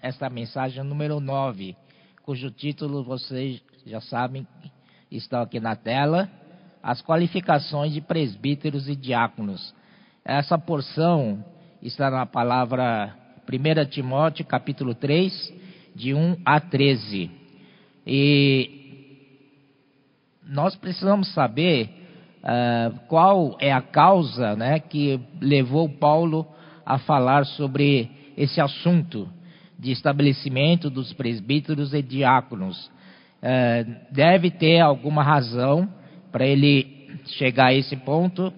esta mensagem número 9, cujo título vocês já sabem, está aqui na tela, as qualificações de presbíteros e diáconos. Essa porção está na palavra 1 Timóteo, capítulo 3, de 1 a 13. E nós precisamos saber uh, qual é a causa né, que levou Paulo a falar sobre esse assunto de estabelecimento dos presbíteros e diáconos. É, deve ter alguma razão para ele chegar a esse ponto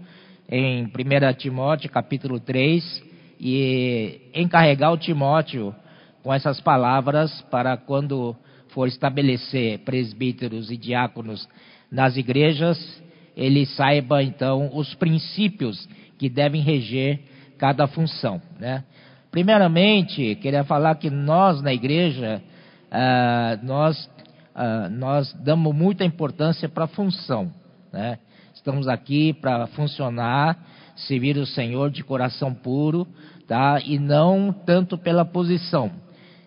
em 1 Timóteo capítulo 3 e encarregar o Timóteo com essas palavras para quando for estabelecer presbíteros e diáconos nas igrejas, ele saiba então os princípios que devem reger cada função, né? Primeiramente, queria falar que nós na igreja, uh, nós, uh, nós damos muita importância para a função. Né? Estamos aqui para funcionar, servir o Senhor de coração puro, tá? e não tanto pela posição.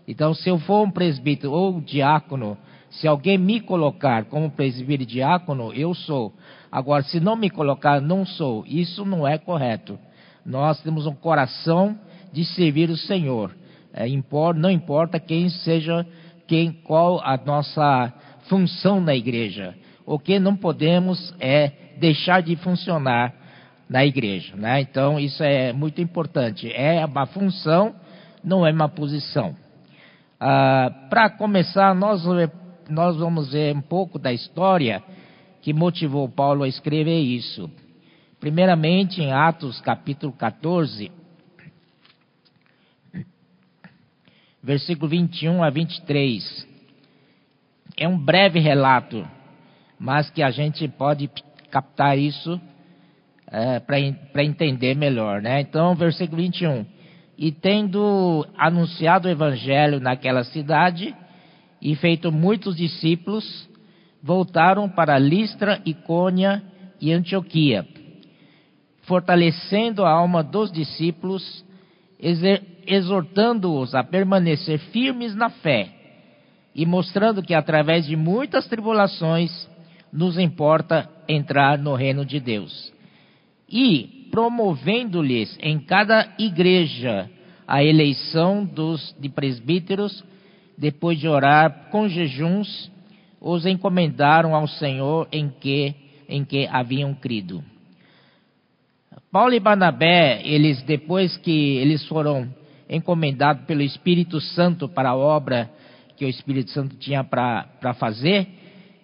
Então, se eu for um presbítero ou diácono, se alguém me colocar como presbítero e diácono, eu sou. Agora, se não me colocar, não sou. Isso não é correto. Nós temos um coração de servir o Senhor. É, não importa quem seja, quem, qual a nossa função na igreja. O que não podemos é deixar de funcionar na igreja. Né? Então, isso é muito importante. É uma função, não é uma posição. Ah, Para começar, nós, nós vamos ver um pouco da história que motivou Paulo a escrever isso. Primeiramente, em Atos capítulo 14, versículo 21 a 23. É um breve relato, mas que a gente pode captar isso é, para entender melhor, né? Então, versículo 21. E tendo anunciado o evangelho naquela cidade e feito muitos discípulos, voltaram para Listra, Icônia e Antioquia, fortalecendo a alma dos discípulos, exortando-os a permanecer firmes na fé e mostrando que através de muitas tribulações nos importa entrar no reino de Deus. E promovendo-lhes em cada igreja a eleição dos de presbíteros, depois de orar com jejuns, os encomendaram ao Senhor em que em que haviam crido. Paulo e Barnabé, eles depois que eles foram encomendados pelo Espírito Santo para a obra que o Espírito Santo tinha para fazer,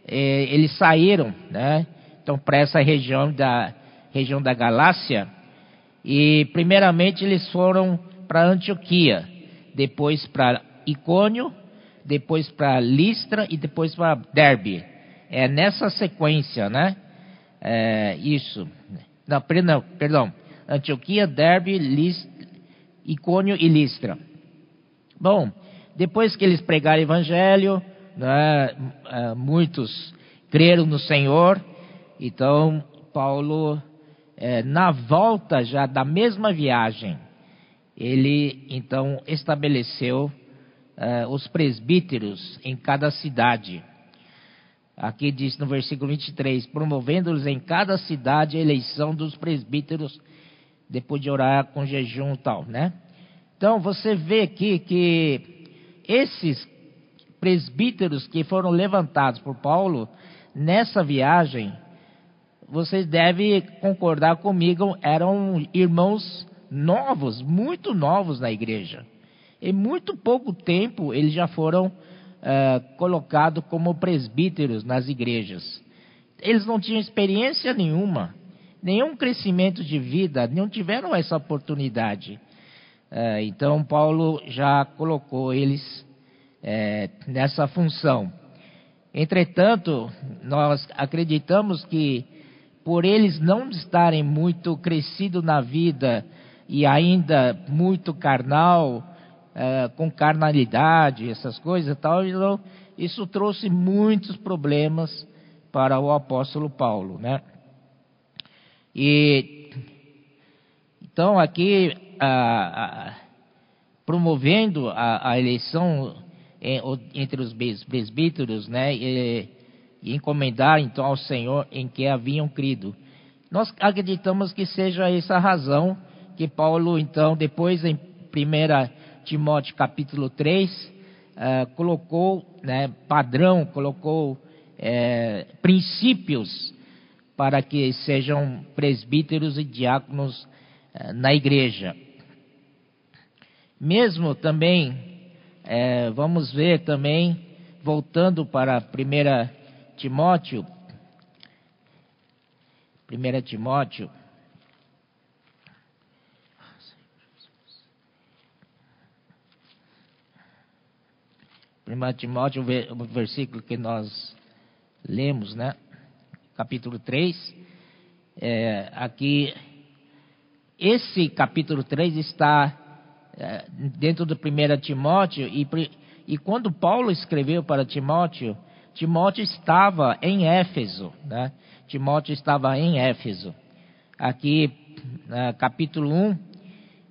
eh, eles saíram, né? Então para essa região da região da Galácia e primeiramente eles foram para Antioquia, depois para Icônio, depois para Listra e depois para Derbe. É nessa sequência, né? É, isso. Não, perdão. Antioquia, Derbe, List, Icônio e Listra. Bom, depois que eles pregaram o evangelho, né, é, muitos creram no Senhor. Então, Paulo, é, na volta já da mesma viagem, ele então estabeleceu é, os presbíteros em cada cidade. Aqui diz no versículo 23: promovendo-los em cada cidade a eleição dos presbíteros, depois de orar com jejum e tal, né? Então você vê aqui que esses presbíteros que foram levantados por Paulo nessa viagem, vocês devem concordar comigo, eram irmãos novos, muito novos na igreja. Em muito pouco tempo eles já foram uh, colocado como presbíteros nas igrejas. Eles não tinham experiência nenhuma, nenhum crescimento de vida, não tiveram essa oportunidade. Uh, então, Paulo já colocou eles uh, nessa função. Entretanto, nós acreditamos que, por eles não estarem muito crescidos na vida e ainda muito carnal, é, com carnalidade, essas coisas e tal. Então, isso trouxe muitos problemas para o apóstolo Paulo, né? E então aqui promovendo a, a eleição entre os presbíteros, né, e, e encomendar então ao Senhor em que haviam crido. Nós acreditamos que seja essa a razão que Paulo, então, depois em 1 Timóteo capítulo 3, uh, eh, colocou né, padrão, colocou uh, princípios para que sejam presbíteros e diáconos uh, na igreja. Mesmo também, vamos ver também, voltando para 1 Timóteo, 1 Timóteo, Primeiro Timóteo, o versículo que nós lemos, né? Capítulo 3. É, aqui, esse capítulo 3 está é, dentro do 1 Timóteo, e, e quando Paulo escreveu para Timóteo, Timóteo estava em Éfeso, né? Timóteo estava em Éfeso. Aqui, capítulo 1,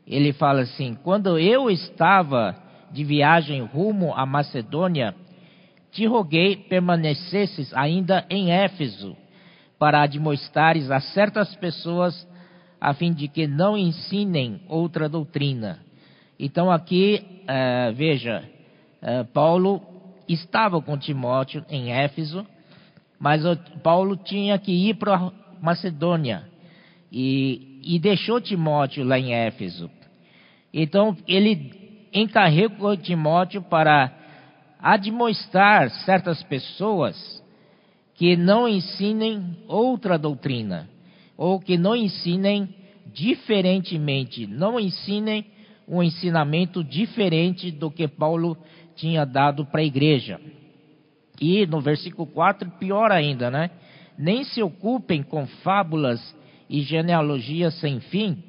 ele fala assim: Quando eu estava de viagem rumo à Macedônia, te roguei permanecesses ainda em Éfeso, para admoestares a certas pessoas, a fim de que não ensinem outra doutrina. Então aqui, uh, veja, uh, Paulo estava com Timóteo em Éfeso, mas Paulo tinha que ir para Macedônia e, e deixou Timóteo lá em Éfeso. Então ele encarregou Timóteo para admoestar certas pessoas que não ensinem outra doutrina, ou que não ensinem diferentemente, não ensinem um ensinamento diferente do que Paulo tinha dado para a igreja. E no versículo 4, pior ainda, né? Nem se ocupem com fábulas e genealogias sem fim,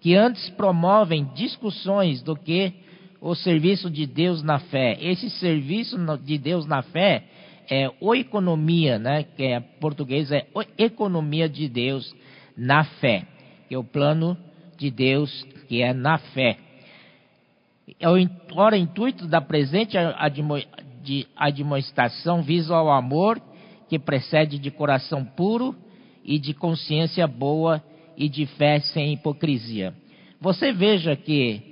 que antes promovem discussões do que o serviço de Deus na fé. Esse serviço de Deus na fé é o economia, né? Que é português é economia de Deus na fé, que é o plano de Deus que é na fé. É o, ora, intuito da presente admoestação visa ao amor que precede de coração puro e de consciência boa e de fé sem hipocrisia. Você veja que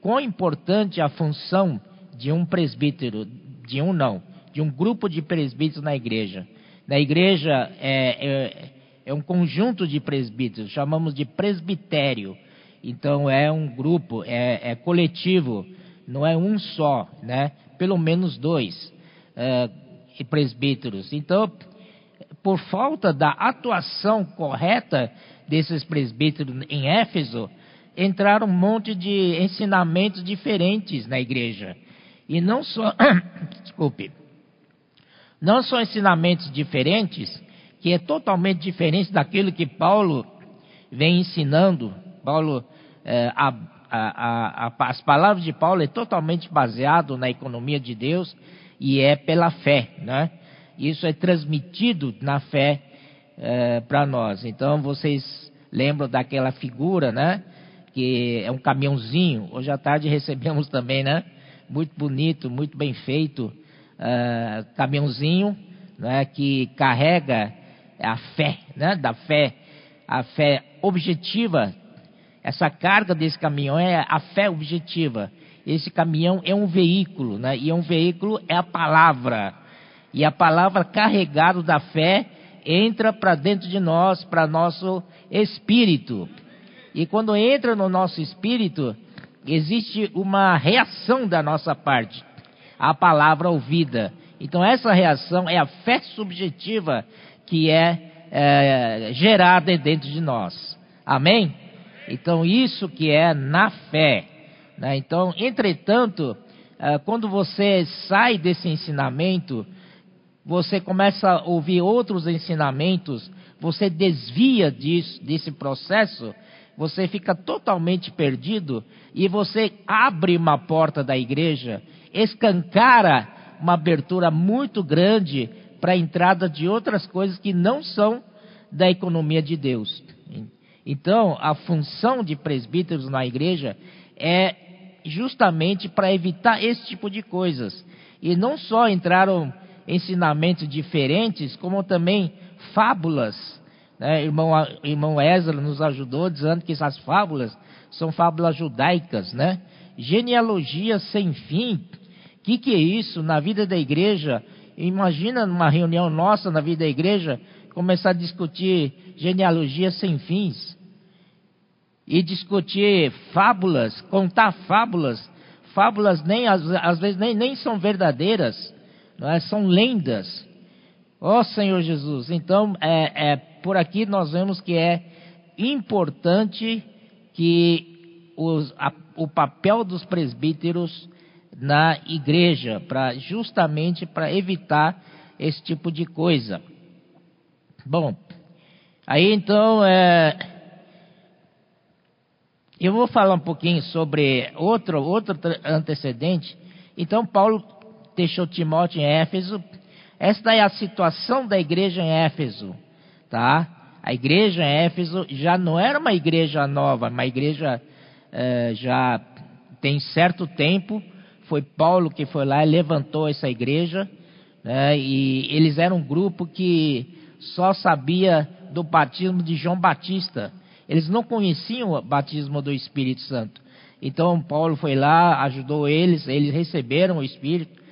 quão importante a função de um presbítero, de um não, de um grupo de presbíteros na igreja. Na igreja é, é, é um conjunto de presbíteros, chamamos de presbitério. Então é um grupo, é, é coletivo, não é um só, né? pelo menos dois uh, presbíteros. Então, por falta da atuação correta desses presbíteros em Éfeso, entraram um monte de ensinamentos diferentes na igreja. E não só, desculpe, não só ensinamentos diferentes, que é totalmente diferente daquilo que Paulo vem ensinando. Paulo, eh, a, a, a, as palavras de Paulo é totalmente baseado na economia de Deus e é pela fé, né? Isso é transmitido na fé é, para nós. Então vocês lembram daquela figura, né? Que é um caminhãozinho. Hoje à tarde recebemos também, né? Muito bonito, muito bem feito, é, caminhãozinho, né? Que carrega a fé, né? Da fé, a fé objetiva essa carga desse caminhão é a fé objetiva. Esse caminhão é um veículo, né? E é um veículo é a palavra. E a palavra carregada da fé entra para dentro de nós, para nosso espírito. E quando entra no nosso espírito, existe uma reação da nossa parte à palavra ouvida. Então essa reação é a fé subjetiva que é, é gerada dentro de nós. Amém? Então, isso que é na fé. Né? Então, entretanto, ah, quando você sai desse ensinamento, você começa a ouvir outros ensinamentos, você desvia disso, desse processo, você fica totalmente perdido e você abre uma porta da igreja, escancara uma abertura muito grande para a entrada de outras coisas que não são da economia de Deus. Então, a função de presbíteros na igreja é justamente para evitar esse tipo de coisas. E não só entraram ensinamentos diferentes, como também fábulas. Né? Irmão, irmão Ezra nos ajudou dizendo que essas fábulas são fábulas judaicas, né? Genealogia sem fim. O que, que é isso na vida da igreja? Imagina numa reunião nossa na vida da igreja começar a discutir genealogia sem fins e discutir fábulas, contar fábulas. Fábulas nem às, às vezes nem, nem são verdadeiras, é? são lendas. Ó oh, Senhor Jesus, então é, é, por aqui nós vemos que é importante que os, a, o papel dos presbíteros na igreja, para justamente para evitar esse tipo de coisa. Bom, aí então é, eu vou falar um pouquinho sobre outro outro antecedente. Então Paulo deixou Timóteo em Éfeso. Esta é a situação da igreja em Éfeso, tá? A igreja em Éfeso já não era uma igreja nova, uma igreja é, já tem certo tempo. Foi Paulo que foi lá e levantou essa igreja. Né? E eles eram um grupo que só sabia do batismo de João Batista. Eles não conheciam o batismo do Espírito Santo. Então Paulo foi lá, ajudou eles, eles receberam o Espírito.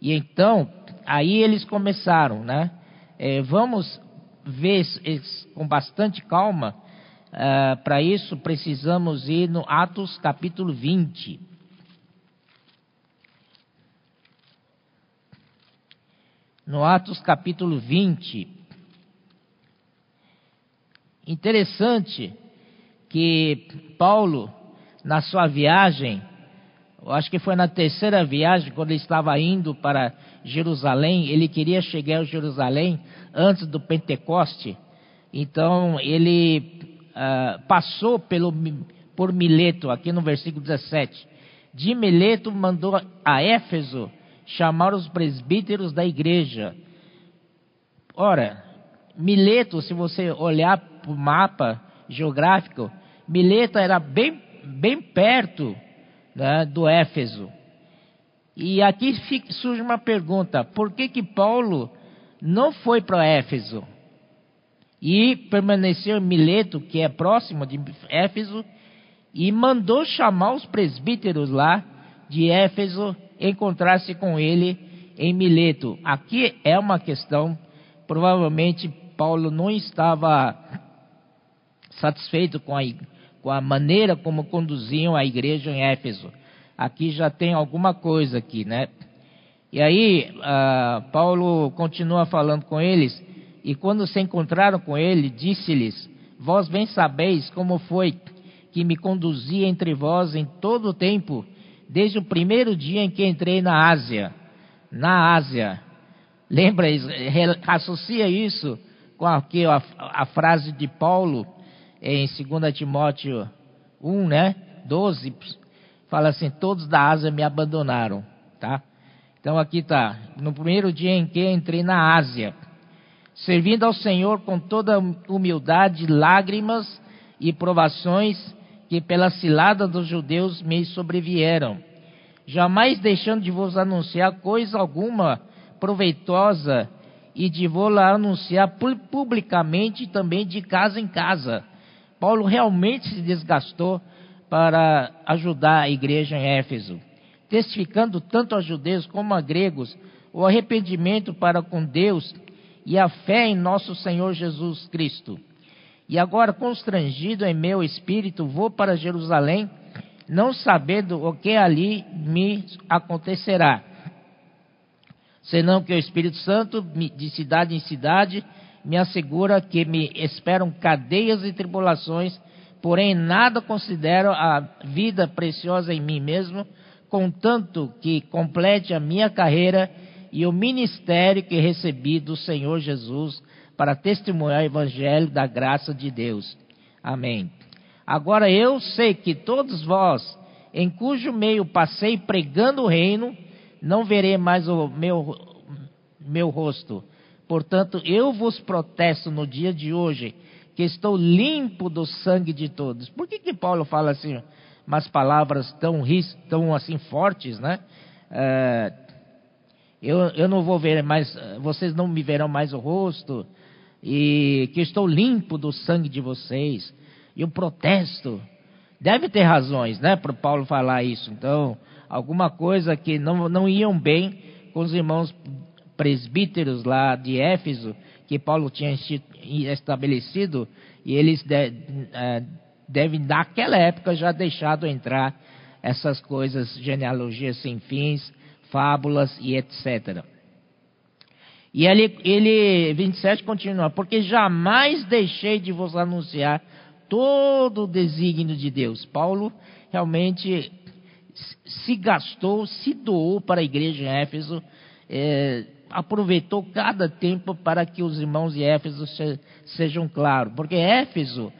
E então, aí eles começaram, né? É, vamos ver com bastante calma. Uh, Para isso, precisamos ir no Atos capítulo 20. No Atos capítulo 20. Interessante que Paulo, na sua viagem, eu acho que foi na terceira viagem, quando ele estava indo para Jerusalém, ele queria chegar a Jerusalém antes do Pentecoste. Então ele uh, passou pelo, por Mileto, aqui no versículo 17. De Mileto mandou a Éfeso chamar os presbíteros da igreja. Ora, Mileto, se você olhar para o mapa geográfico, Mileto era bem, bem perto né, do Éfeso. E aqui surge uma pergunta: por que que Paulo não foi para Éfeso e permaneceu em Mileto, que é próximo de Éfeso, e mandou chamar os presbíteros lá de Éfeso encontrar-se com ele em Mileto? Aqui é uma questão, provavelmente Paulo não estava satisfeito com a, com a maneira como conduziam a igreja em Éfeso. Aqui já tem alguma coisa aqui, né? E aí, uh, Paulo continua falando com eles, e quando se encontraram com ele, disse-lhes: Vós bem sabeis como foi que me conduzi entre vós em todo o tempo, desde o primeiro dia em que entrei na Ásia. Na Ásia. Lembra, associa isso com aqui a, a frase de Paulo em 2 Timóteo 1, né? 12, fala assim: Todos da Ásia me abandonaram, tá? Então aqui está, no primeiro dia em que entrei na Ásia, servindo ao Senhor com toda humildade, lágrimas e provações que pela cilada dos judeus me sobrevieram, jamais deixando de vos anunciar coisa alguma proveitosa e de vou lá anunciar publicamente também de casa em casa. Paulo realmente se desgastou para ajudar a igreja em Éfeso, testificando tanto a judeus como a gregos o arrependimento para com Deus e a fé em nosso Senhor Jesus Cristo. E agora, constrangido em meu espírito, vou para Jerusalém, não sabendo o que ali me acontecerá senão que o Espírito Santo, de cidade em cidade, me assegura que me esperam cadeias e tribulações, porém nada considero a vida preciosa em mim mesmo, contanto que complete a minha carreira e o ministério que recebi do Senhor Jesus para testemunhar o evangelho da graça de Deus. Amém. Agora eu sei que todos vós, em cujo meio passei pregando o reino, não verei mais o meu, meu rosto. Portanto, eu vos protesto no dia de hoje, que estou limpo do sangue de todos. Por que, que Paulo fala assim? umas palavras tão, tão assim fortes, né? É, eu, eu não vou ver mais, vocês não me verão mais o rosto, e que estou limpo do sangue de vocês, e eu protesto. Deve ter razões, né, para Paulo falar isso. Então, alguma coisa que não, não iam bem com os irmãos presbíteros lá de Éfeso, que Paulo tinha estabelecido, e eles de, é, devem, naquela época, já deixado entrar essas coisas, genealogias sem fins, fábulas e etc. E ele, ele 27 continua, porque jamais deixei de vos anunciar todo o desígnio de Deus. Paulo realmente se gastou, se doou para a igreja em Éfeso, é, aproveitou cada tempo para que os irmãos de Éfeso se, sejam claros, porque Éfeso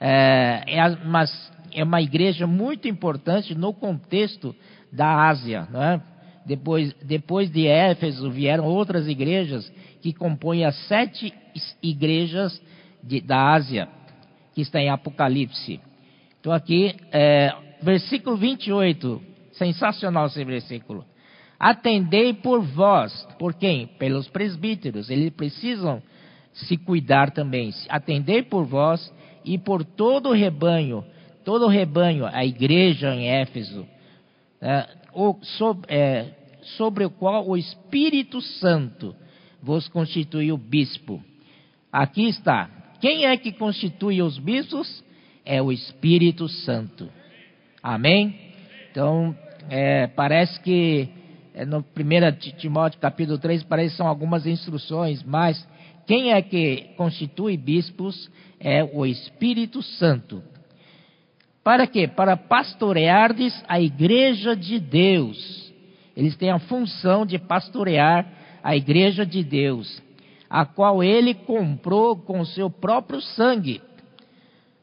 é, é, uma, é uma igreja muito importante no contexto da Ásia, não é? Depois, depois de Éfeso vieram outras igrejas que compõem as sete igrejas de, da Ásia, que está em Apocalipse. Então aqui, é, versículo 28, sensacional esse versículo. Atendei por vós, por quem? Pelos presbíteros, eles precisam se cuidar também. Atendei por vós e por todo o rebanho, todo o rebanho, a igreja em Éfeso, é, o, sobre, é, sobre o qual o Espírito Santo vos constituiu bispo. Aqui está. Quem é que constitui os bispos? É o Espírito Santo. Amém? Então, é, parece que é, no 1 Timóteo capítulo 3 parece que são algumas instruções, mas quem é que constitui bispos é o Espírito Santo. Para quê? Para pastoreardes a igreja de Deus. Eles têm a função de pastorear a igreja de Deus, a qual ele comprou com seu próprio sangue.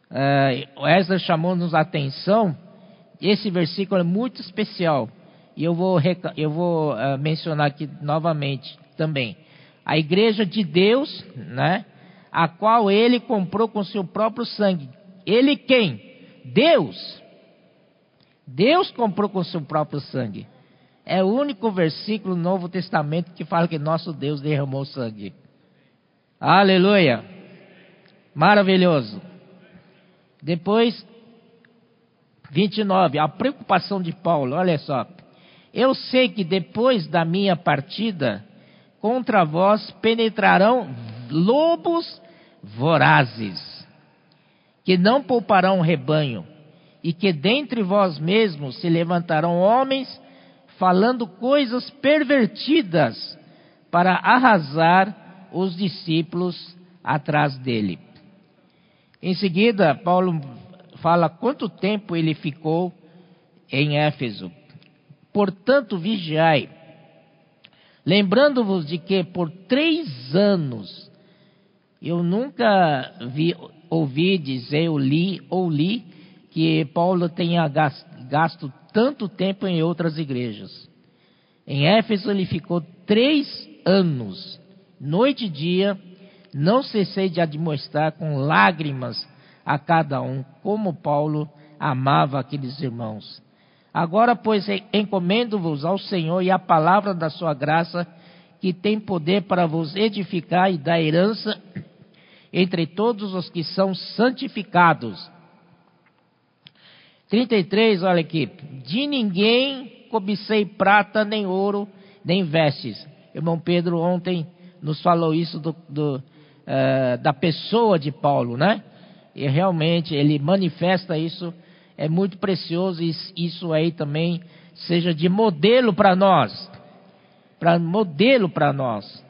Uh, Ezra chamou-nos a atenção, esse versículo é muito especial, e eu vou, eu vou uh, mencionar aqui novamente também. A igreja de Deus, né, a qual ele comprou com seu próprio sangue. Ele quem? Deus. Deus comprou com seu próprio sangue. É o único versículo no Novo Testamento que fala que nosso Deus derramou sangue. Aleluia! Maravilhoso. Depois, 29, a preocupação de Paulo, olha só. Eu sei que depois da minha partida, contra vós penetrarão lobos vorazes, que não pouparão rebanho, e que dentre vós mesmos se levantarão homens falando coisas pervertidas para arrasar os discípulos atrás dele. Em seguida, Paulo fala quanto tempo ele ficou em Éfeso. Portanto, vigiai, lembrando-vos de que por três anos eu nunca vi, ouvi dizer, ou li, ou li, que Paulo tenha gasto tanto tempo em outras igrejas. Em Éfeso ele ficou três anos, noite e dia, não cessei de admoestar com lágrimas a cada um, como Paulo amava aqueles irmãos. Agora, pois, encomendo-vos ao Senhor e à palavra da sua graça, que tem poder para vos edificar e dar herança entre todos os que são santificados 33, olha aqui. De ninguém cobicei prata, nem ouro, nem vestes. Irmão Pedro ontem nos falou isso do, do, uh, da pessoa de Paulo, né? E realmente ele manifesta isso, é muito precioso e isso aí também seja de modelo para nós. Para modelo para nós.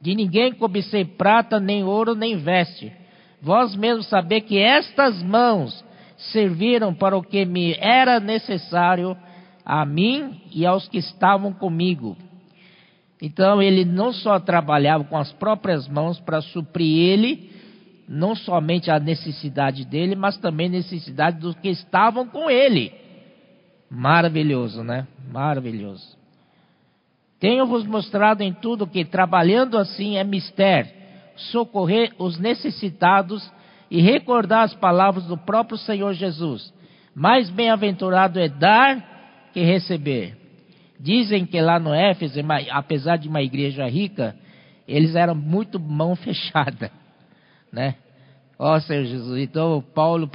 De ninguém cobicei prata, nem ouro, nem veste. Vós mesmos saber que estas mãos serviram para o que me era necessário a mim e aos que estavam comigo. Então ele não só trabalhava com as próprias mãos para suprir ele, não somente a necessidade dele, mas também a necessidade dos que estavam com ele. Maravilhoso, né? Maravilhoso. Tenho-vos mostrado em tudo que trabalhando assim é mistério, socorrer os necessitados e recordar as palavras do próprio Senhor Jesus. Mais bem-aventurado é dar que receber. Dizem que lá no Éfeso, apesar de uma igreja rica, eles eram muito mão fechada, né? Ó oh, Senhor Jesus, então Paulo,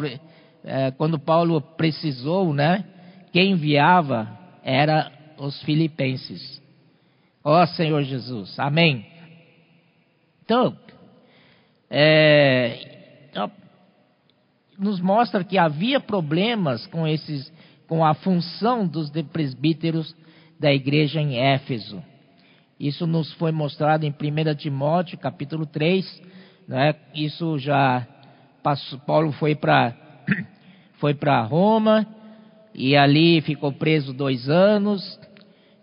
é, quando Paulo precisou, né? Quem enviava era os filipenses. Ó Senhor Jesus, amém. Então, é, então, nos mostra que havia problemas com esses, com a função dos presbíteros da igreja em Éfeso. Isso nos foi mostrado em 1 Timóteo, capítulo 3. Né? Isso já passou, Paulo foi para foi Roma e ali ficou preso dois anos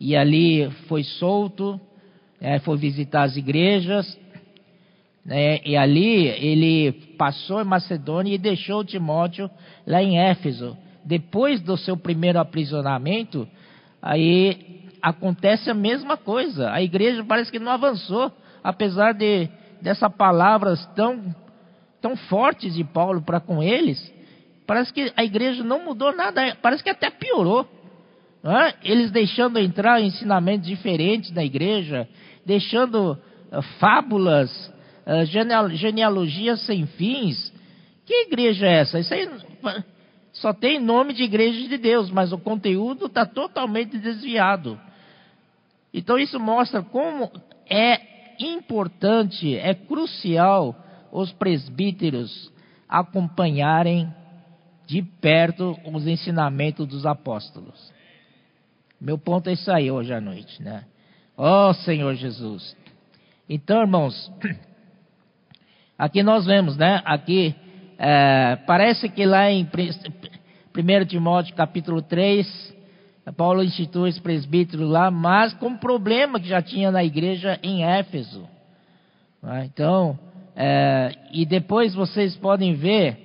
e ali foi solto, né? foi visitar as igrejas né? e ali ele passou em Macedônia e deixou Timóteo lá em Éfeso. Depois do seu primeiro aprisionamento, aí acontece a mesma coisa. A igreja parece que não avançou, apesar de dessas palavras tão tão fortes de Paulo para com eles. Parece que a igreja não mudou nada, parece que até piorou. É? Eles deixando entrar ensinamentos diferentes na igreja, deixando uh, fábulas, uh, genealogias sem fins. Que igreja é essa? Isso aí só tem nome de igreja de Deus, mas o conteúdo está totalmente desviado. Então isso mostra como é importante, é crucial os presbíteros acompanharem de perto os ensinamentos dos apóstolos. Meu ponto é isso aí hoje à noite, né? Ó oh, Senhor Jesus. Então, irmãos, aqui nós vemos, né? Aqui é, parece que lá em 1 Timóteo capítulo 3, Paulo institui esse presbítero lá, mas com problema que já tinha na igreja em Éfeso. Né? Então, é, e depois vocês podem ver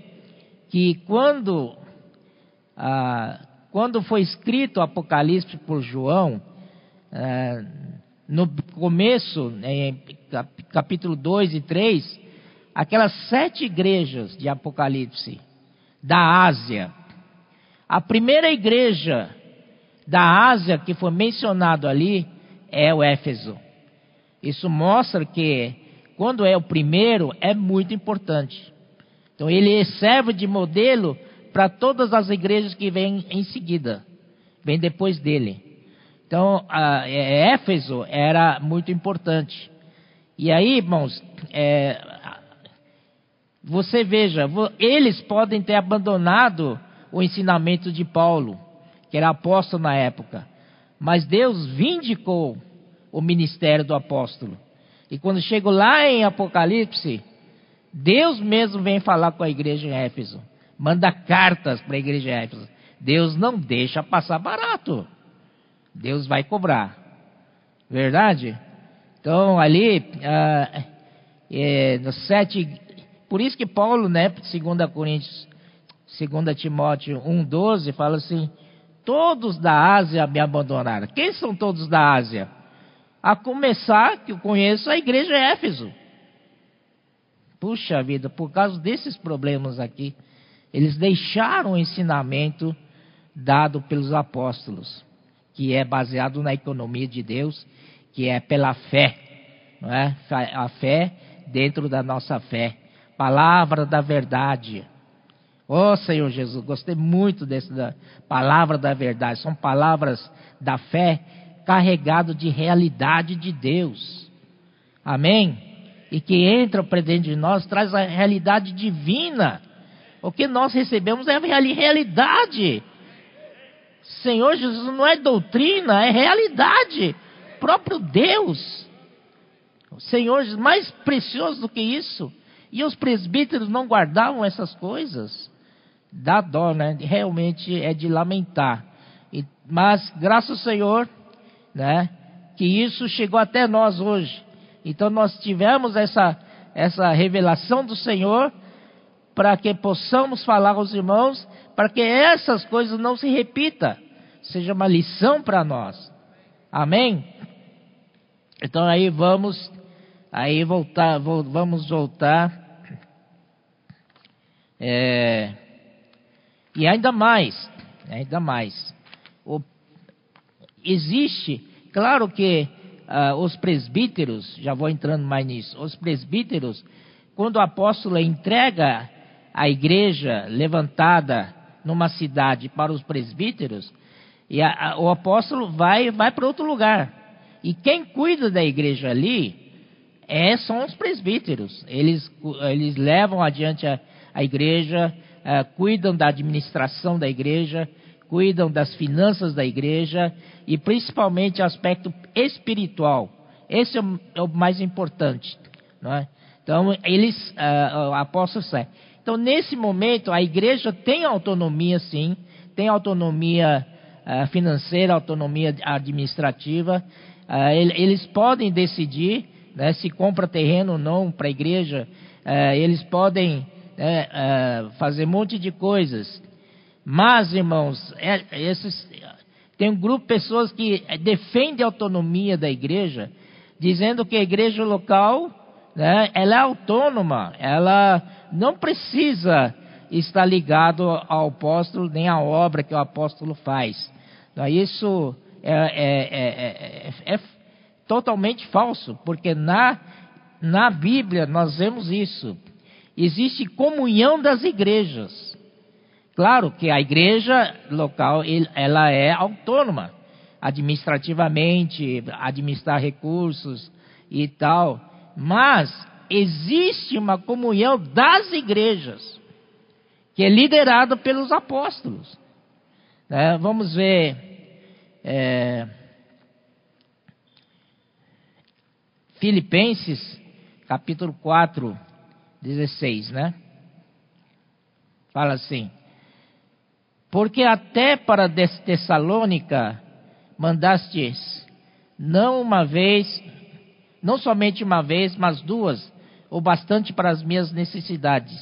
que quando, ah, quando foi escrito o Apocalipse por João, é, no começo, em capítulo 2 e 3, aquelas sete igrejas de Apocalipse da Ásia. A primeira igreja da Ásia que foi mencionado ali é o Éfeso. Isso mostra que quando é o primeiro é muito importante. Então ele serve de modelo para todas as igrejas que vêm em seguida, vêm depois dele. Então a, é, Éfeso era muito importante. E aí, irmãos, é, você veja, eles podem ter abandonado o ensinamento de Paulo, que era apóstolo na época, mas Deus vindicou o ministério do apóstolo. E quando chego lá em Apocalipse, Deus mesmo vem falar com a igreja em Éfeso, manda cartas para a igreja em Éfeso. Deus não deixa passar barato. Deus vai cobrar. Verdade? Então, ali, ah, é, no por isso que Paulo, né, 2 Coríntios, 2 Timóteo 1,12, fala assim: todos da Ásia me abandonaram. Quem são todos da Ásia? A começar, que eu conheço, a igreja é Éfeso. Puxa vida, por causa desses problemas aqui, eles deixaram o ensinamento dado pelos apóstolos, que é baseado na economia de Deus, que é pela fé, não é? A fé dentro da nossa fé palavra da verdade. Oh Senhor Jesus, gostei muito dessa palavra da verdade. São palavras da fé carregado de realidade de Deus. Amém? E que entra para dentro de nós, traz a realidade divina. O que nós recebemos é realidade. Senhor Jesus não é doutrina, é realidade. Próprio Deus. O Senhor mais precioso do que isso e os presbíteros não guardavam essas coisas. Dá dó, né? Realmente é de lamentar. E, mas, graças ao Senhor, né? Que isso chegou até nós hoje. Então nós tivemos essa, essa revelação do Senhor para que possamos falar aos irmãos, para que essas coisas não se repitam, seja uma lição para nós. Amém? Então aí vamos, aí voltar, vamos voltar é, E ainda mais, ainda mais, o, existe, claro que uh, os presbíteros, já vou entrando mais nisso, os presbíteros, quando o apóstolo entrega a igreja levantada numa cidade para os presbíteros, e a, a, o apóstolo vai, vai para outro lugar. E quem cuida da igreja ali é, são os presbíteros. Eles, eles levam adiante a, a igreja, uh, cuidam da administração da igreja, cuidam das finanças da igreja e principalmente o aspecto espiritual. Esse é o, é o mais importante, não é? Então eles, uh, o apóstolo sai. Então nesse momento a igreja tem autonomia, sim, tem autonomia uh, financeira, autonomia administrativa. Uh, eles podem decidir né, se compra terreno ou não para a igreja. eles podem né, fazer um monte de coisas. Mas, irmãos, é, esses, tem um grupo de pessoas que defende a autonomia da igreja, dizendo que a igreja local, né, ela é autônoma, ela não precisa estar ligado ao apóstolo nem à obra que o apóstolo faz. Então, isso é, é, é, é, totalmente falso, porque na, na Bíblia nós vemos isso. Existe comunhão das igrejas. Claro que a igreja local ela é autônoma administrativamente, administrar recursos e tal, mas existe uma comunhão das igrejas que é liderada pelos apóstolos. É, vamos ver é, Filipenses capítulo 4, 16, né? Fala assim. Porque até para Tessalônica mandastes não uma vez, não somente uma vez, mas duas, ou bastante para as minhas necessidades.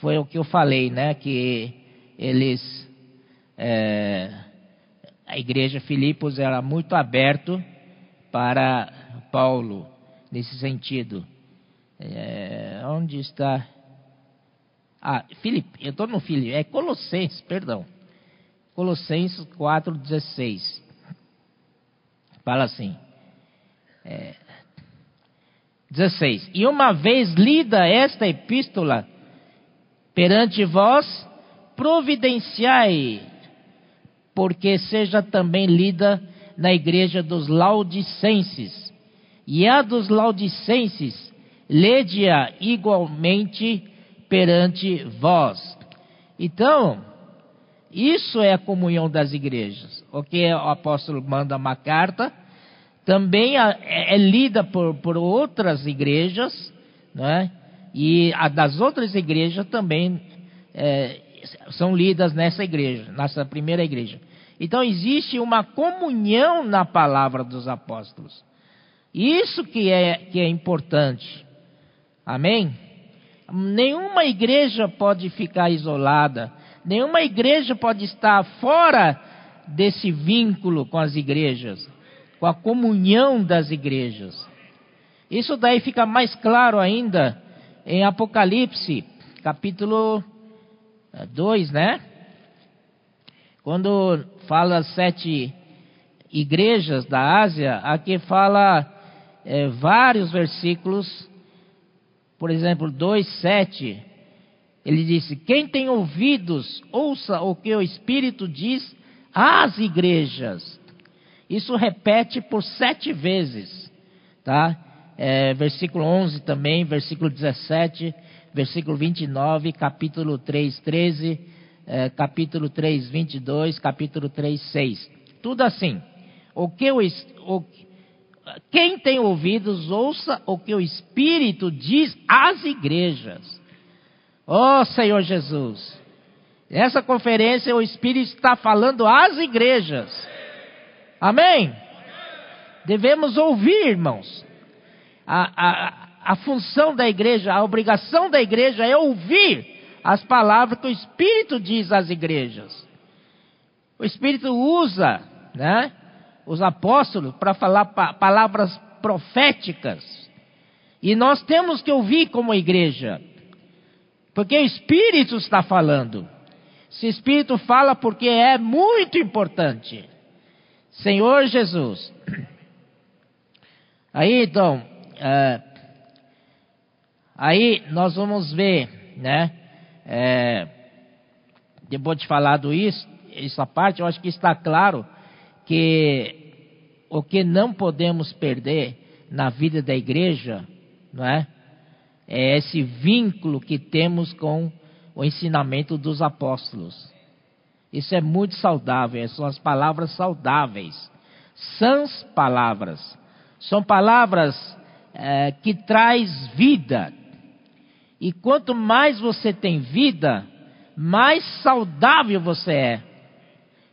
Foi o que eu falei, né? Que eles, é, a igreja Filipos era muito aberto para Paulo nesse sentido. É, onde está? Ah, Filipe, eu estou no Filipe, é Colossenses, perdão. Colossenses 4,16. Fala assim. É, 16. E uma vez lida esta epístola perante vós, providenciai, porque seja também lida na igreja dos Laudicenses. E a dos Laudicenses, lede-a igualmente perante vós. Então, isso é a comunhão das igrejas. O que o apóstolo manda uma carta, também é, é lida por, por outras igrejas, né? e a das outras igrejas também é, são lidas nessa igreja, nessa primeira igreja. Então existe uma comunhão na palavra dos apóstolos. Isso que é, que é importante. Amém? Nenhuma igreja pode ficar isolada, nenhuma igreja pode estar fora desse vínculo com as igrejas, com a comunhão das igrejas. Isso daí fica mais claro ainda em Apocalipse, capítulo 2, eh, né? Quando fala as sete igrejas da Ásia, aqui fala é, vários versículos por exemplo, 2,7, ele disse: Quem tem ouvidos, ouça o que o Espírito diz às igrejas. Isso repete por sete vezes, tá? É, versículo 11 também, versículo 17, versículo 29, capítulo 3, 13, é, capítulo 3, 22, capítulo 3, 6. Tudo assim. O que o, o, quem tem ouvidos, ouça o que o Espírito diz às igrejas. Oh Senhor Jesus, nessa conferência o Espírito está falando às igrejas. Amém? Devemos ouvir, irmãos. A, a, a função da igreja, a obrigação da igreja é ouvir as palavras que o Espírito diz às igrejas. O Espírito usa, né? os apóstolos para falar pa palavras proféticas. E nós temos que ouvir como igreja, porque o Espírito está falando. Esse Espírito fala porque é muito importante. Senhor Jesus. Aí então, é, aí nós vamos ver, né? É, depois de falado isso, essa parte, eu acho que está claro que o que não podemos perder na vida da igreja, não é? É esse vínculo que temos com o ensinamento dos apóstolos. Isso é muito saudável, são as palavras saudáveis, sãs palavras. São palavras é, que traz vida. E quanto mais você tem vida, mais saudável você é.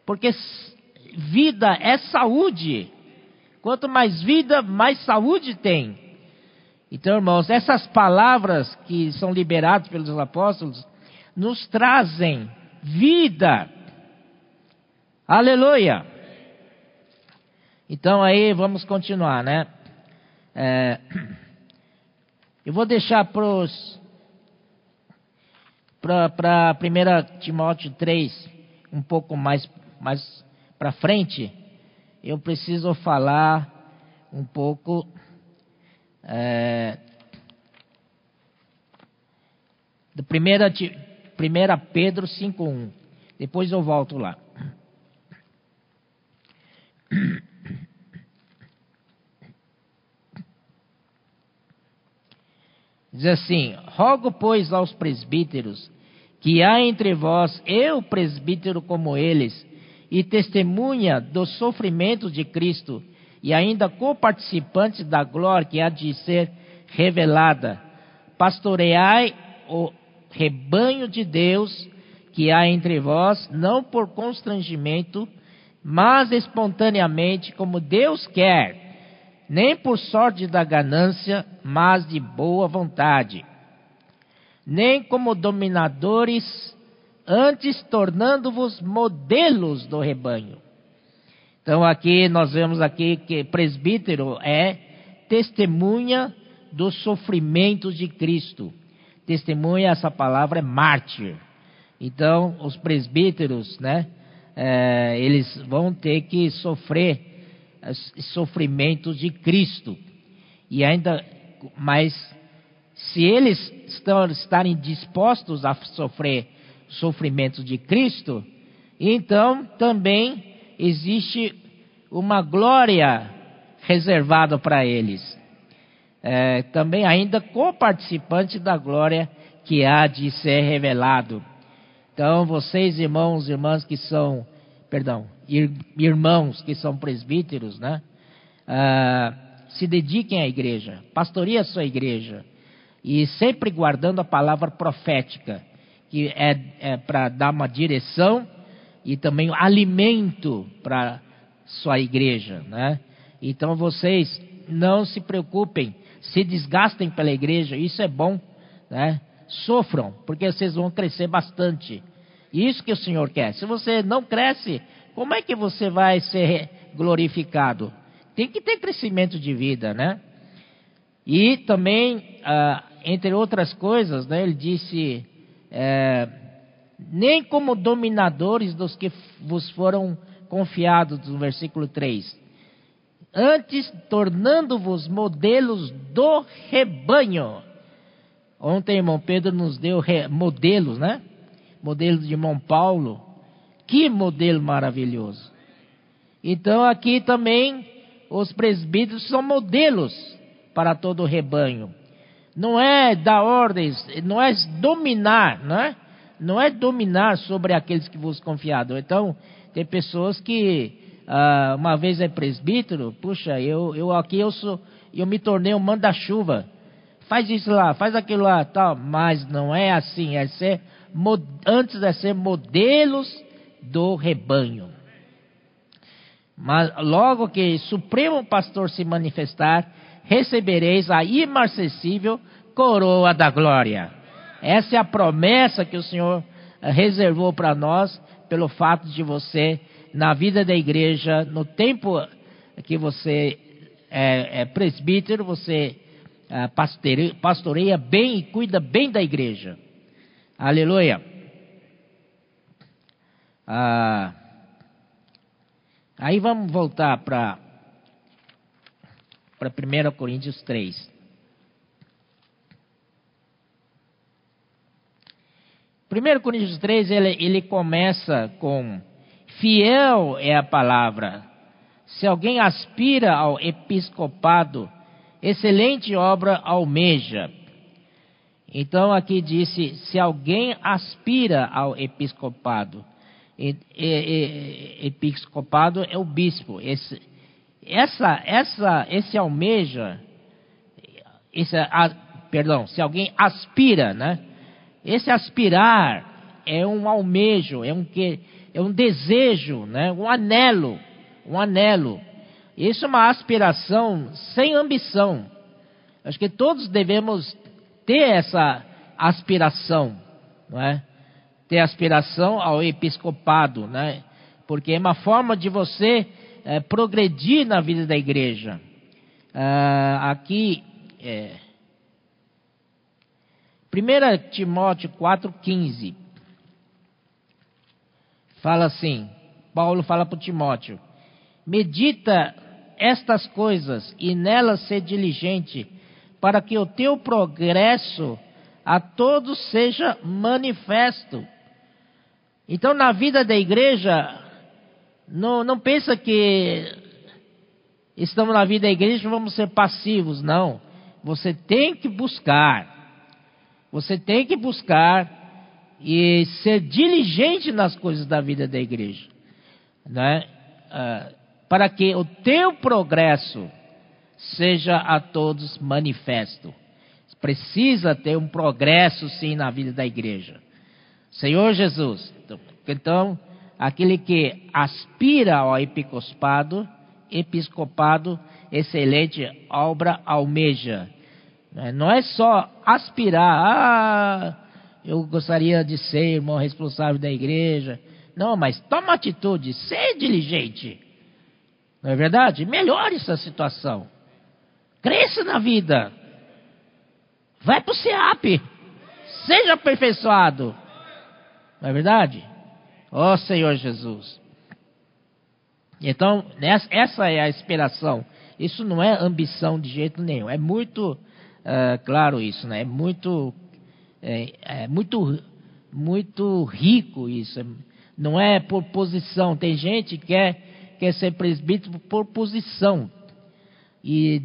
Porque vida é saúde. Quanto mais vida, mais saúde tem. Então, irmãos, essas palavras que são liberadas pelos apóstolos nos trazem vida. Aleluia! Então aí vamos continuar, né? É, eu vou deixar para para 1 Timóteo 3 um pouco mais, mais para frente, eu preciso falar um pouco é, do 1 Pedro 5.1. Depois eu volto lá. Diz assim: Rogo, pois, aos presbíteros que há entre vós eu, presbítero como eles, e testemunha dos sofrimentos de Cristo, e ainda coparticipantes da glória que há de ser revelada. Pastoreai o rebanho de Deus que há entre vós, não por constrangimento, mas espontaneamente, como Deus quer, nem por sorte da ganância, mas de boa vontade, nem como dominadores, antes tornando-vos modelos do rebanho. Então aqui nós vemos aqui que presbítero é testemunha dos sofrimentos de Cristo. Testemunha, essa palavra é mártir. Então, os presbíteros, né, é, eles vão ter que sofrer sofrimentos de Cristo. E ainda, mas se eles estão, estarem dispostos a sofrer sofrimentos de Cristo, então também existe uma glória reservada para eles. É, também ainda co-participante da glória que há de ser revelado. Então, vocês, irmãos e irmãs que são, perdão, irmãos que são presbíteros, né? Ah, se dediquem à igreja, pastoreiem a sua igreja, e sempre guardando a palavra profética, que é, é para dar uma direção e também um alimento para sua igreja, né? Então vocês não se preocupem, se desgastem pela igreja, isso é bom, né? Sofram, porque vocês vão crescer bastante. Isso que o Senhor quer. Se você não cresce, como é que você vai ser glorificado? Tem que ter crescimento de vida, né? E também, ah, entre outras coisas, né, ele disse: é, nem como dominadores dos que vos foram confiados, no versículo 3. Antes, tornando-vos modelos do rebanho. Ontem, irmão Pedro nos deu modelos, né? Modelo de irmão Paulo. Que modelo maravilhoso. Então aqui também os presbíteros são modelos para todo o rebanho. Não é dar ordens, não é dominar, não é? Não é dominar sobre aqueles que vos confiaram. Então, tem pessoas que ah, uma vez é presbítero, puxa, eu, eu aqui eu sou, eu me tornei um manda-chuva. Faz isso lá, faz aquilo lá, tal. Mas não é assim, é ser antes de ser modelos do rebanho. Mas logo que Supremo Pastor se manifestar, recebereis a imarcessível coroa da glória. Essa é a promessa que o Senhor eh, reservou para nós, pelo fato de você, na vida da igreja, no tempo que você é, é presbítero, você é, pastoreia bem e cuida bem da igreja. Aleluia. Ah, aí vamos voltar para para 1 Coríntios 3. 1 Coríntios 3, ele, ele começa com: Fiel é a palavra. Se alguém aspira ao episcopado, excelente obra almeja. Então aqui disse: se alguém aspira ao episcopado, e, e, e, episcopado é o bispo. Esse, essa, essa, esse almeja, esse, a, perdão, se alguém aspira, né? Esse aspirar é um almejo, é um que, é um desejo, né? Um anelo, um anelo. Isso é uma aspiração sem ambição. Acho que todos devemos ter essa aspiração, não é? Ter aspiração ao episcopado, né? Porque é uma forma de você é, progredir na vida da igreja. Ah, aqui, é, 1 Timóteo 4,15 fala assim: Paulo fala para Timóteo: medita estas coisas e nelas ser diligente, para que o teu progresso a todos seja manifesto. Então, na vida da igreja, não, não pensa que estamos na vida da igreja e vamos ser passivos, não. Você tem que buscar. Você tem que buscar e ser diligente nas coisas da vida da igreja, né? Ah, para que o teu progresso seja a todos manifesto. Precisa ter um progresso sim na vida da igreja. Senhor Jesus, então, aquele que aspira ao episcopado, episcopado, excelente obra almeja? Não é só aspirar, ah, eu gostaria de ser irmão responsável da igreja. Não, mas toma atitude, seja diligente. Não é verdade? Melhore essa situação. Cresça na vida. Vai para o SEAP. Seja aperfeiçoado. Não é verdade? Ó oh, Senhor Jesus. Então, essa é a inspiração. Isso não é ambição de jeito nenhum. É muito uh, claro isso, né? É muito, é, é muito, muito rico isso. Não é por posição. Tem gente que quer, quer ser presbítero por posição e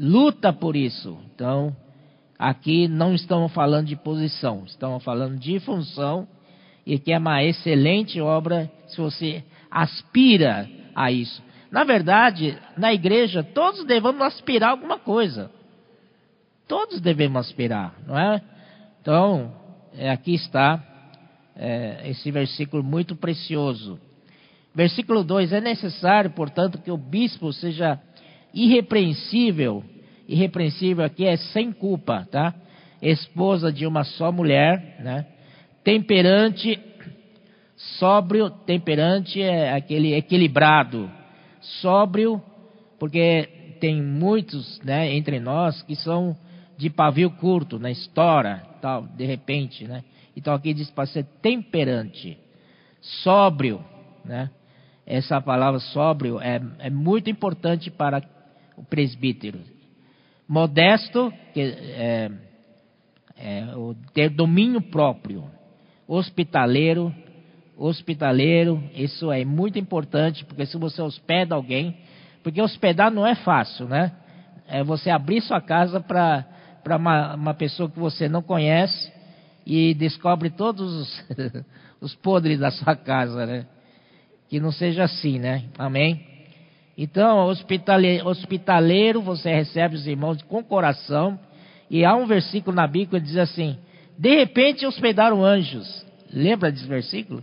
luta por isso. Então, aqui não estamos falando de posição, estamos falando de função e que é uma excelente obra se você aspira a isso. Na verdade, na igreja, todos devemos aspirar alguma coisa. Todos devemos aspirar, não é? Então, é, aqui está é, esse versículo muito precioso. Versículo 2: É necessário, portanto, que o bispo seja irrepreensível. Irrepreensível aqui é sem culpa, tá? Esposa de uma só mulher, né? Temperante, sóbrio, temperante é aquele equilibrado, sóbrio, porque tem muitos, né, entre nós que são de pavio curto, na história, tal, de repente, né? Então aqui diz para ser temperante, sóbrio, né? Essa palavra sóbrio é, é muito importante para o presbítero. Modesto, que é, é, o ter domínio próprio. Hospitaleiro, hospitaleiro, isso é muito importante, porque se você hospeda alguém, porque hospedar não é fácil, né? É você abrir sua casa para uma, uma pessoa que você não conhece e descobre todos os, os podres da sua casa, né? Que não seja assim, né? Amém? Então, hospitaleiro, você recebe os irmãos com coração. E há um versículo na Bíblia que diz assim: De repente hospedaram anjos. Lembra desse versículo?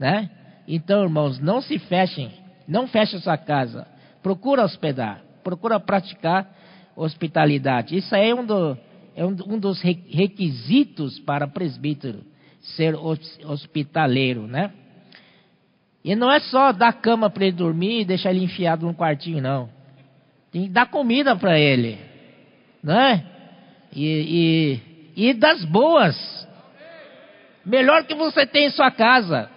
Né? Então, irmãos, não se fechem, não feche sua casa. Procura hospedar, procura praticar hospitalidade. Isso é um, do, é um dos requisitos para presbítero, ser hospitaleiro, né? E não é só dar cama para ele dormir e deixar ele enfiado num quartinho, não. Tem que dar comida para ele, né? E, e, e das boas. Melhor que você tem em sua casa.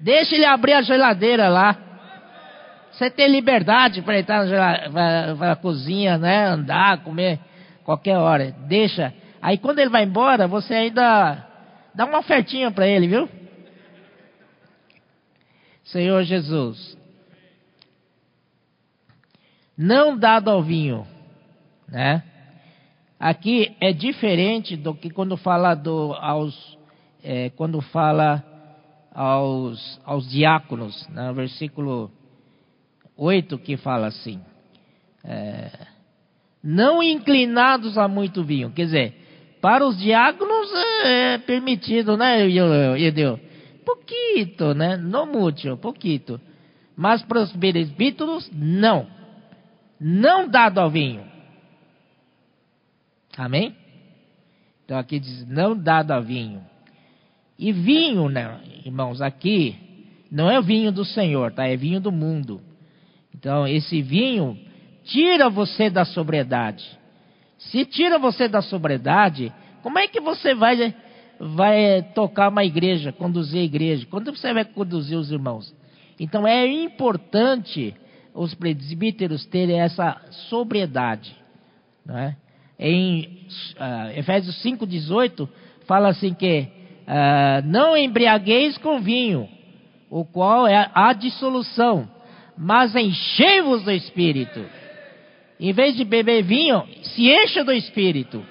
Deixa ele abrir a geladeira lá. Você tem liberdade para entrar na, cozinha, né? Andar, comer qualquer hora. Deixa. Aí quando ele vai embora, você ainda dá uma ofertinha para ele, viu? Senhor Jesus, não dado ao vinho, né? Aqui é diferente do que quando fala do, aos, é, quando fala aos, aos diáconos, no né? versículo 8 que fala assim, é, não inclinados a muito vinho, quer dizer, para os diáconos é permitido, né, Edeu? Pouquito, né, não muito, pouquito, mas para os presbíteros, não, não dado ao vinho. Amém? Então aqui diz, não dado a vinho. E vinho, né, irmãos, aqui não é o vinho do Senhor, tá? É vinho do mundo. Então esse vinho tira você da sobriedade. Se tira você da sobriedade, como é que você vai vai tocar uma igreja, conduzir a igreja? Quando você vai conduzir os irmãos? Então é importante os presbíteros terem essa sobriedade, não é? em uh, Efésios 5,18, fala assim que uh, não embriagueis com vinho, o qual é a dissolução, mas enchei-vos do Espírito. Em vez de beber vinho, se encha do Espírito.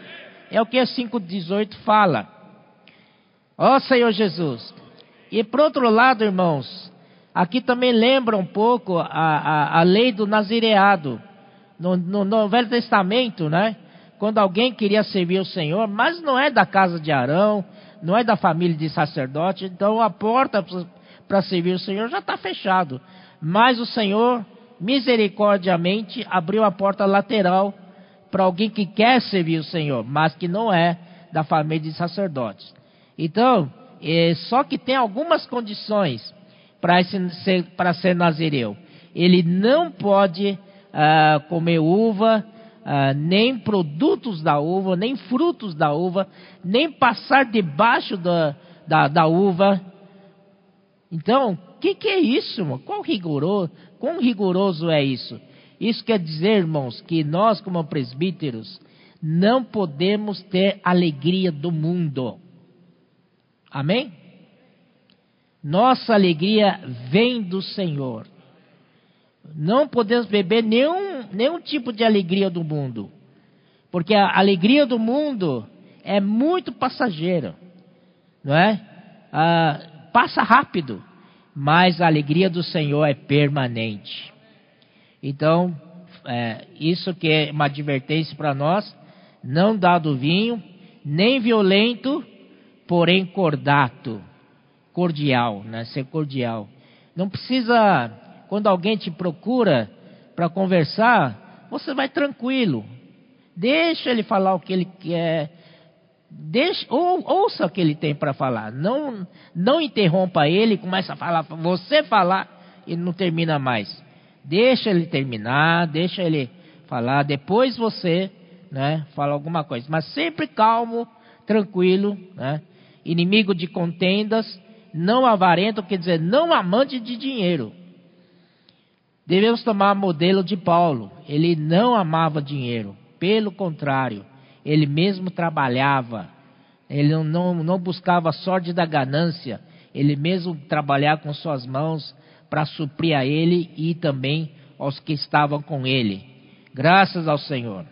É o que a 5,18 fala. Ó Senhor Jesus. E por outro lado, irmãos, aqui também lembra um pouco a, a, a lei do nazireado. No, no, no Velho Testamento, né? quando alguém queria servir o Senhor, mas não é da casa de Arão, não é da família de sacerdote, então a porta para servir o Senhor já está fechado. Mas o Senhor, misericordiamente, abriu a porta lateral para alguém que quer servir o Senhor, mas que não é da família de sacerdotes. Então, é, só que tem algumas condições para ser, ser nazireu. Ele não pode uh, comer uva, ah, nem produtos da uva, nem frutos da uva, nem passar debaixo da, da, da uva. Então, o que, que, é isso, irmão? Qual rigoroso, quão rigoroso é isso? Isso quer dizer, irmãos, que nós, como presbíteros, não podemos ter alegria do mundo. Amém? Nossa alegria vem do Senhor. Não podemos beber nenhum, nenhum tipo de alegria do mundo. Porque a alegria do mundo é muito passageira. Não é? Ah, passa rápido. Mas a alegria do Senhor é permanente. Então, é, isso que é uma advertência para nós. Não dado vinho, nem violento, porém cordato. Cordial, né? Ser cordial. Não precisa quando alguém te procura para conversar, você vai tranquilo. Deixa ele falar o que ele quer. Deixa, ou, ouça o que ele tem para falar. Não, não interrompa ele, começa a falar, você falar e não termina mais. Deixa ele terminar, deixa ele falar, depois você né, fala alguma coisa. Mas sempre calmo, tranquilo, né? Inimigo de contendas, não avarento, quer dizer, não amante de dinheiro. Devemos tomar modelo de Paulo. Ele não amava dinheiro. Pelo contrário, ele mesmo trabalhava. Ele não, não, não buscava a sorte da ganância. Ele mesmo trabalhava com suas mãos para suprir a ele e também aos que estavam com ele. Graças ao Senhor.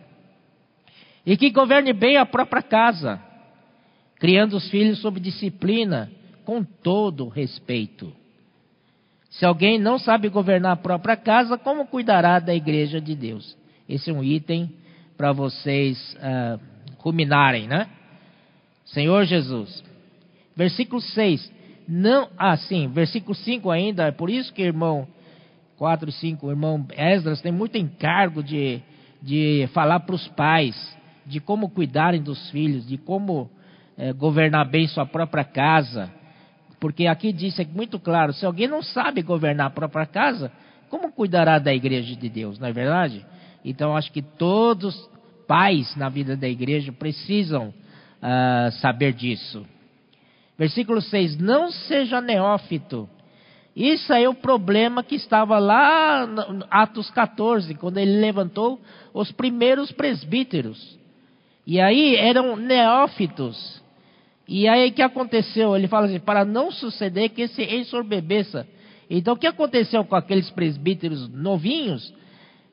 E que governe bem a própria casa, criando os filhos sob disciplina, com todo respeito. Se alguém não sabe governar a própria casa, como cuidará da igreja de Deus? Esse é um item para vocês uh, ruminarem, né? Senhor Jesus. Versículo 6. Não, ah, sim, versículo 5 ainda, é por isso que irmão 4 e 5, irmão Esdras tem muito encargo de, de falar para os pais, de como cuidarem dos filhos, de como eh, governar bem sua própria casa. Porque aqui diz muito claro: se alguém não sabe governar a própria casa, como cuidará da igreja de Deus, não é verdade? Então acho que todos pais na vida da igreja precisam uh, saber disso. Versículo 6: Não seja neófito, Isso aí é o problema que estava lá no Atos 14, quando ele levantou os primeiros presbíteros. E aí eram neófitos. E aí o que aconteceu? Ele fala assim: para não suceder que se ensorbebeça. Então o que aconteceu com aqueles presbíteros novinhos?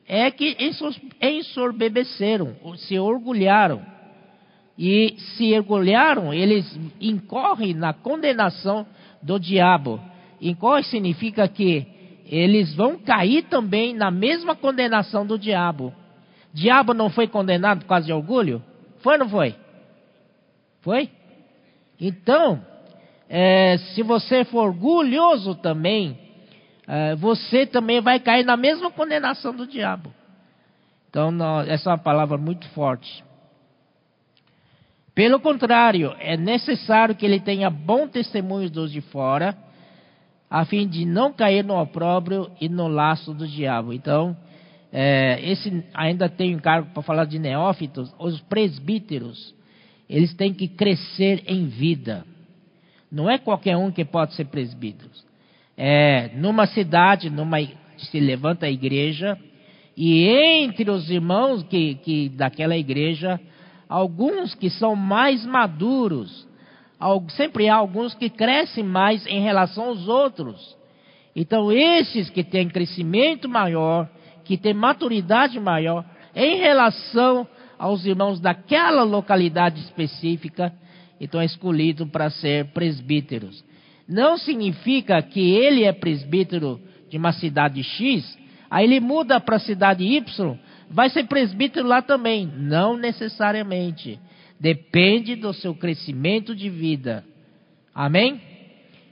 É que ensorbebeceram, se orgulharam. E se orgulharam, eles incorrem na condenação do diabo. Incorre significa que eles vão cair também na mesma condenação do diabo. Diabo não foi condenado por causa de orgulho? Foi ou não foi? Foi? Então, é, se você for orgulhoso também, é, você também vai cair na mesma condenação do diabo. Então, não, essa é uma palavra muito forte. Pelo contrário, é necessário que ele tenha bom testemunho dos de fora, a fim de não cair no opróbrio e no laço do diabo. Então, é, esse ainda tem encargo para falar de neófitos, os presbíteros, eles têm que crescer em vida. Não é qualquer um que pode ser presbítero. É, numa cidade, numa, se levanta a igreja, e entre os irmãos que, que daquela igreja, alguns que são mais maduros, sempre há alguns que crescem mais em relação aos outros. Então, esses que têm crescimento maior, que têm maturidade maior em relação aos irmãos daquela localidade específica, então é escolhido para ser presbíteros. Não significa que ele é presbítero de uma cidade X, aí ele muda para a cidade Y, vai ser presbítero lá também. Não necessariamente. Depende do seu crescimento de vida. Amém?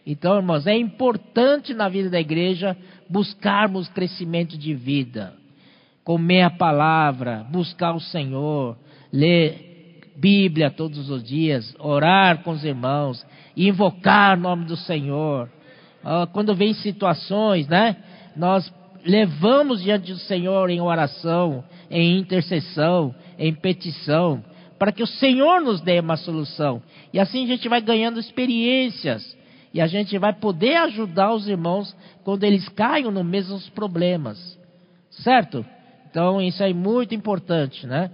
Então, irmãos, é importante na vida da igreja buscarmos crescimento de vida. Comer a palavra, buscar o Senhor, ler Bíblia todos os dias, orar com os irmãos, invocar o nome do Senhor. Ah, quando vem situações, né? Nós levamos diante do Senhor em oração, em intercessão, em petição, para que o Senhor nos dê uma solução. E assim a gente vai ganhando experiências e a gente vai poder ajudar os irmãos quando eles caem nos mesmos problemas. Certo? Então isso é muito importante, né?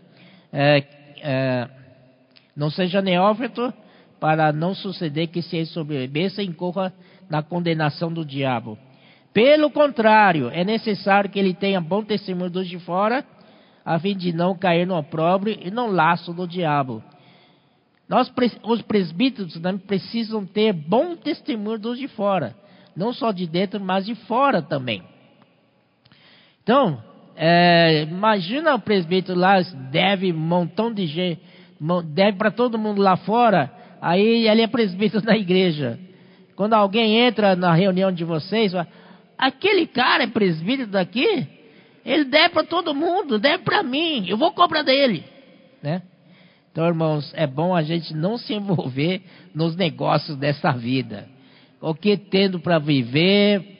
É, é, não seja neófito para não suceder que se sobrebeça incorra na condenação do diabo. Pelo contrário, é necessário que ele tenha bom testemunho dos de fora, a fim de não cair no opróbrio e no laço do diabo. Nós, os presbíteros também precisam ter bom testemunho dos de fora, não só de dentro, mas de fora também. Então, é, imagina o presbítero lá, deve montão de gente, deve para todo mundo lá fora, Aí ele é presbítero da igreja. Quando alguém entra na reunião de vocês, fala, aquele cara é presbítero daqui, ele deve para todo mundo, deve para mim, eu vou cobrar dele. Né? Então, irmãos, é bom a gente não se envolver nos negócios dessa vida. O que tendo para viver,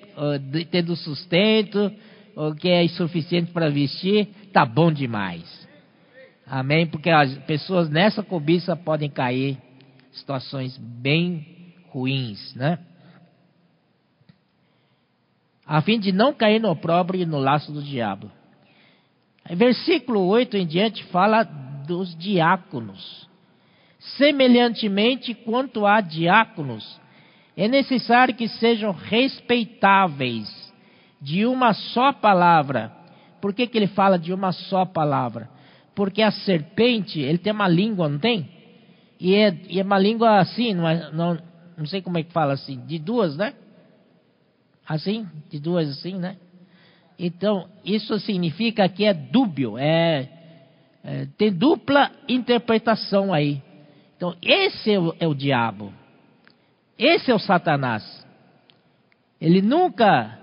tendo sustento, o que é insuficiente para vestir, tá bom demais. Amém? Porque as pessoas nessa cobiça podem cair situações bem ruins, né? A fim de não cair no opróbrio e no laço do diabo. Versículo 8 em diante fala dos diáconos. Semelhantemente, quanto a diáconos, é necessário que sejam respeitáveis de uma só palavra. Por que, que ele fala de uma só palavra? Porque a serpente, ele tem uma língua, não tem? E é, e é uma língua assim, não, é, não, não sei como é que fala assim, de duas, né? Assim, de duas assim, né? Então, isso significa que é dúbio, é, é tem dupla interpretação aí. Então, esse é o, é o diabo. Esse é o Satanás. Ele nunca,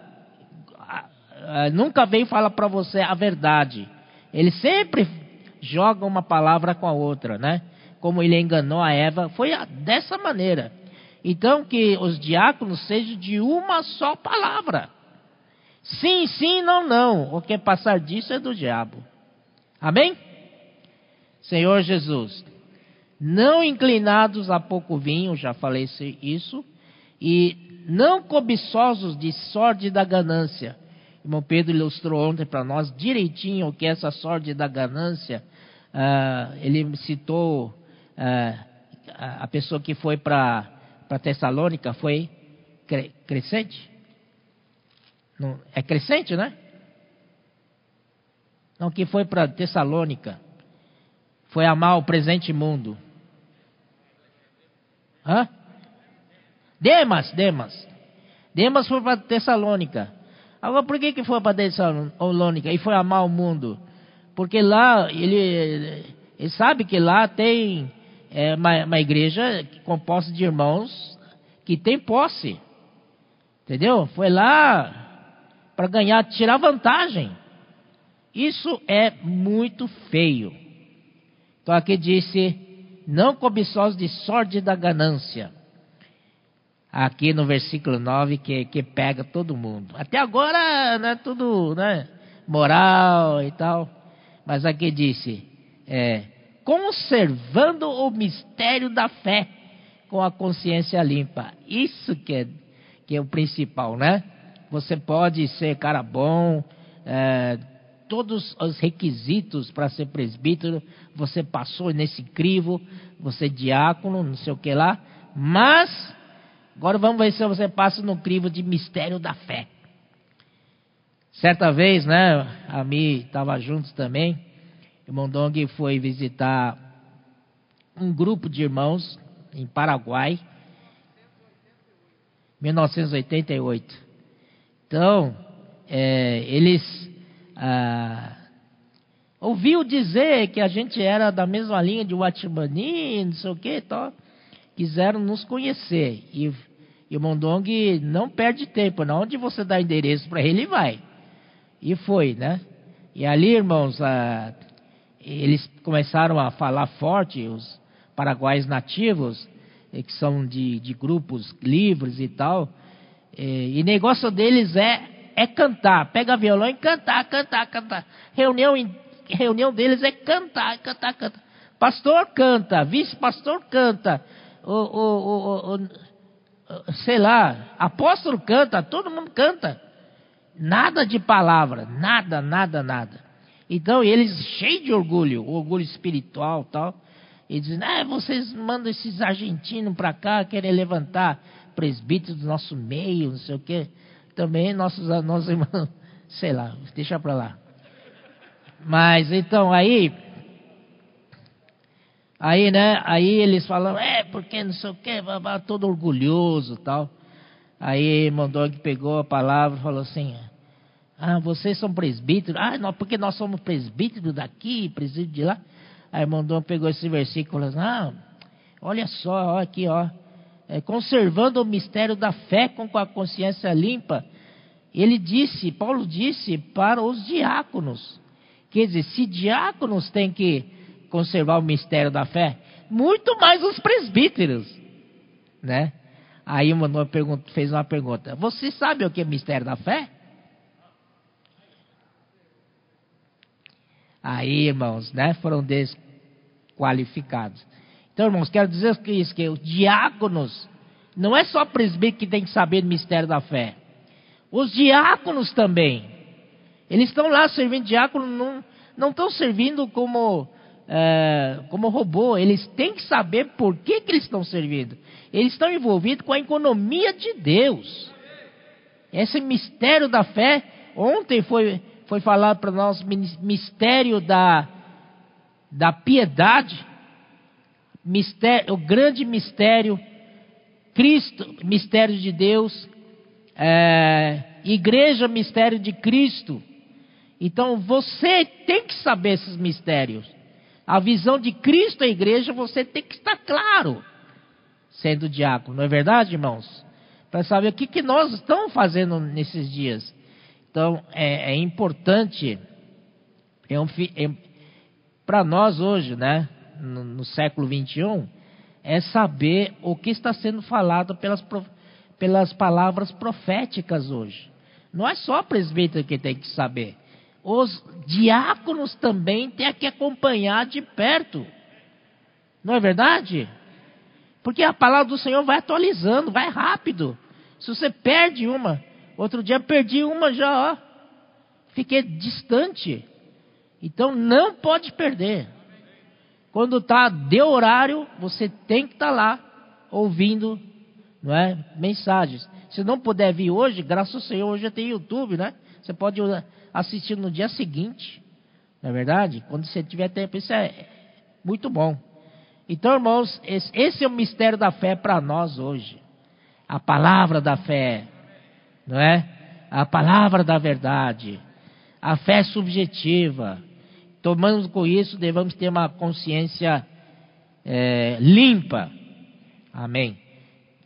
nunca vem falar para você a verdade. Ele sempre joga uma palavra com a outra, né? como ele enganou a Eva, foi dessa maneira. Então, que os diáconos sejam de uma só palavra. Sim, sim, não, não. O que passar disso é do diabo. Amém? Senhor Jesus, não inclinados a pouco vinho, já falei isso, e não cobiçosos de sorte da ganância. Irmão Pedro ilustrou ontem para nós direitinho o que é essa sorte da ganância. Uh, ele citou uh, a pessoa que foi para Tessalônica, foi cre crescente? Não, é crescente, né? Não, que foi para Tessalônica. Foi amar o presente mundo. Hã? Demas, Demas. Demas foi para Tessalônica. Agora, por que, que foi para Tessalônica e foi amar o mundo? Porque lá, ele, ele sabe que lá tem é, uma, uma igreja composta de irmãos que tem posse. Entendeu? Foi lá para ganhar, tirar vantagem. Isso é muito feio. Então aqui disse: não cobiçosos de sorte da ganância. Aqui no versículo 9, que, que pega todo mundo. Até agora, né, tudo, né, moral e tal. Mas aqui disse: é, conservando o mistério da fé com a consciência limpa. Isso que é, que é o principal, né? Você pode ser cara bom, é, todos os requisitos para ser presbítero, você passou nesse crivo, você é diácono, não sei o que lá, mas agora vamos ver se você passa no crivo de mistério da fé. Certa vez, né, a Mi estava juntos também, o irmão Dong foi visitar um grupo de irmãos em Paraguai, 1988. Então, é, eles ah, ouviu dizer que a gente era da mesma linha de Watchmani, não sei o que tal. Quiseram nos conhecer. E, e o Mondong não perde tempo. Não. Onde você dá endereço para ele, vai. E foi, né? E ali, irmãos, eles começaram a falar forte, os paraguaios nativos, eh, que são de, de grupos livres e tal. E, e negócio deles é é cantar. Pega violão e cantar, cantar, cantar. Reunião, reunião deles é cantar, cantar, cantar. Pastor canta, vice-pastor canta. O, o, o, sei lá, apóstolo canta, todo mundo canta. Nada de palavra, nada, nada, nada. Então eles cheios de orgulho, orgulho espiritual tal. E dizem, ah, vocês mandam esses argentinos para cá, querem levantar presbíteros do nosso meio, não sei o quê também nossos, nossos irmãos, sei lá, deixa para lá. Mas então aí, aí né, aí eles falam, é, porque não sei o que, todo orgulhoso tal. Aí Mondog pegou a palavra e falou assim, ah, vocês são presbíteros? Ah, não, porque nós somos presbíteros daqui, presbítero de lá. Aí Mondog pegou esse versículo e falou, ah, olha só, ó, aqui, ó é, conservando o mistério da fé com a consciência limpa. Ele disse, Paulo disse para os diáconos. Quer dizer, se diáconos têm que conservar o mistério da fé, muito mais os presbíteros, né? Aí pergunta, fez uma pergunta: Você sabe o que é mistério da fé? Aí, irmãos, né, foram desqualificados. Então, irmãos, quero dizer que isso, que os diáconos, não é só presbítero que tem que saber do mistério da fé. Os diáconos também. Eles estão lá servindo diácono, não, não estão servindo como, é, como robô. Eles têm que saber por que, que eles estão servindo. Eles estão envolvidos com a economia de Deus. Esse mistério da fé, ontem foi, foi falado para nós, mistério da, da piedade mistério, o grande mistério, Cristo, mistério de Deus, é, igreja, mistério de Cristo. Então você tem que saber esses mistérios. A visão de Cristo à igreja, você tem que estar claro, sendo diácono, não é verdade, irmãos? Para saber o que, que nós estamos fazendo nesses dias. Então é, é importante, é um, é, para nós hoje, né? no, no século 21 é saber o que está sendo falado pelas, pelas palavras proféticas hoje. Não é só presbítero que tem que saber. Os diáconos também têm que acompanhar de perto. Não é verdade? Porque a palavra do Senhor vai atualizando, vai rápido. Se você perde uma, outro dia perdi uma já, ó. Fiquei distante. Então não pode perder. Quando tá de horário, você tem que estar tá lá ouvindo, não é, mensagens. Se não puder vir hoje, graças ao Senhor, hoje tem YouTube, né? Você pode assistir no dia seguinte. Não é verdade? Quando você tiver tempo, isso é muito bom. Então, irmãos, esse é o mistério da fé para nós hoje. A palavra da fé, não é? A palavra da verdade. A fé subjetiva. Tomando com isso, devemos ter uma consciência é, limpa. Amém.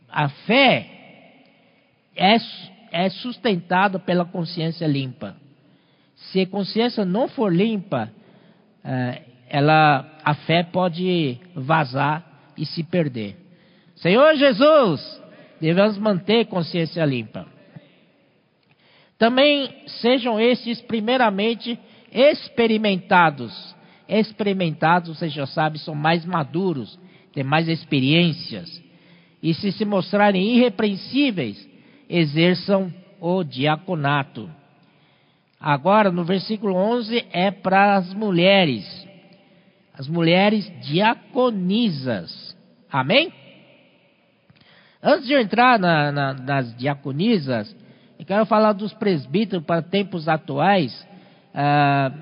A fé é, é sustentada pela consciência limpa. Se a consciência não for limpa, é, ela, a fé pode vazar e se perder. Senhor Jesus, devemos manter consciência limpa. Também sejam esses, primeiramente, experimentados. Experimentados, você já sabe, são mais maduros, têm mais experiências. E se se mostrarem irrepreensíveis, exerçam o diaconato. Agora, no versículo 11, é para as mulheres as mulheres diaconisas. Amém? Antes de eu entrar na, na, nas diaconisas, eu quero falar dos presbíteros para tempos atuais. Ah,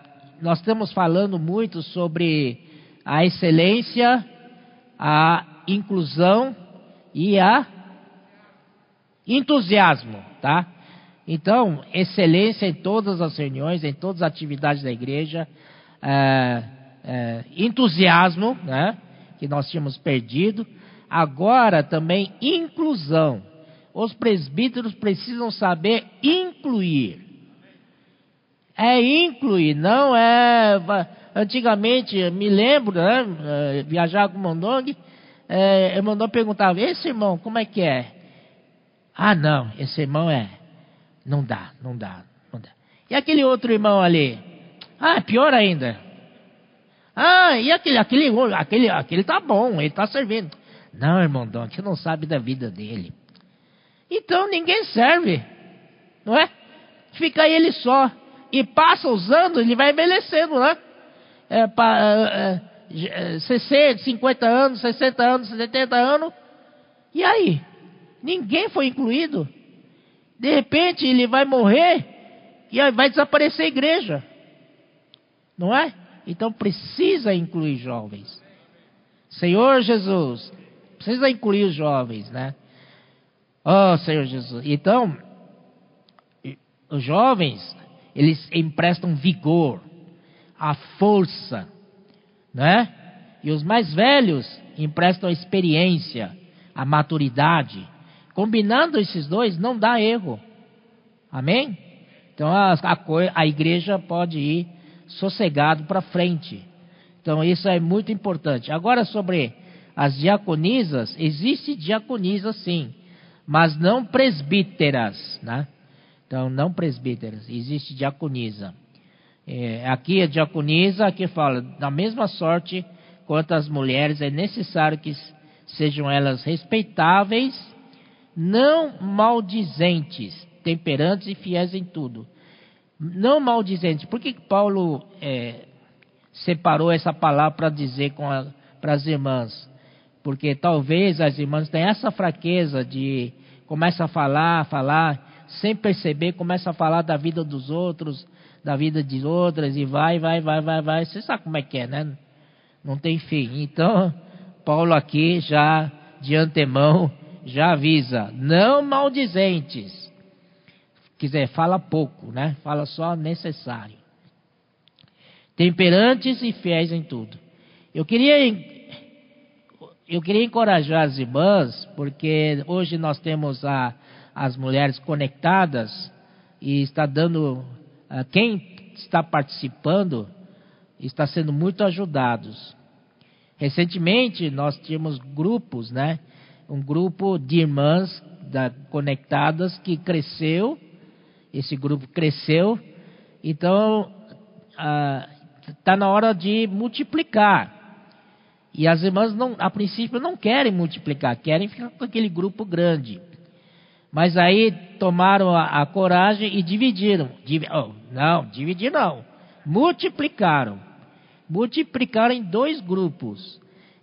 nós estamos falando muito sobre a excelência, a inclusão e a entusiasmo, tá? Então, excelência em todas as reuniões, em todas as atividades da igreja. Ah, é, entusiasmo, né, que nós tínhamos perdido, agora também inclusão. Os presbíteros precisam saber incluir. É incluir, não é. Antigamente, me lembro, né, é, viajar com o Mondong, é, o Mondong perguntava: esse irmão, como é que é? Ah, não, esse irmão é. Não dá, não dá, não dá. E aquele outro irmão ali? Ah, pior ainda. Ah, e aquele, aquele, aquele, aquele tá bom, ele tá servindo. Não, irmão Dom, você não sabe da vida dele. Então ninguém serve, não é? Fica ele só. E passa os anos, ele vai envelhecendo, né? É, é, é, 60, 50 anos, 60 anos, 70 anos. E aí? Ninguém foi incluído. De repente ele vai morrer e aí vai desaparecer a igreja. Não é? Então precisa incluir jovens. Senhor Jesus, precisa incluir os jovens, né? Oh, Senhor Jesus. Então, os jovens, eles emprestam vigor, a força, né? E os mais velhos emprestam a experiência, a maturidade. Combinando esses dois, não dá erro. Amém? Então a, a, a igreja pode ir sossegado para frente. Então isso é muito importante. Agora sobre as diaconisas, existe diaconisa sim, mas não presbíteras, né? Então não presbíteras, existe diaconisa. É, aqui a diaconisa, aqui fala, da mesma sorte quanto as mulheres, é necessário que sejam elas respeitáveis, não maldizentes, temperantes e fiéis em tudo não maldizente. Por que Paulo é, separou essa palavra para dizer para as irmãs? Porque talvez as irmãs tenham essa fraqueza de começa a falar, falar, sem perceber, começa a falar da vida dos outros, da vida de outras, e vai, vai, vai, vai, vai. Você sabe como é que é, né? Não tem fim. Então, Paulo aqui já de antemão já avisa: não maldizentes quiser, fala pouco, né? Fala só necessário. Temperantes e fiéis em tudo. Eu queria eu queria encorajar as irmãs, porque hoje nós temos a, as mulheres conectadas e está dando quem está participando está sendo muito ajudados. Recentemente nós tínhamos grupos, né? Um grupo de irmãs da, conectadas que cresceu esse grupo cresceu, então está ah, na hora de multiplicar. E as irmãs, não, a princípio, não querem multiplicar, querem ficar com aquele grupo grande. Mas aí tomaram a, a coragem e dividiram. Div, oh, não, dividir não. Multiplicaram. Multiplicaram em dois grupos.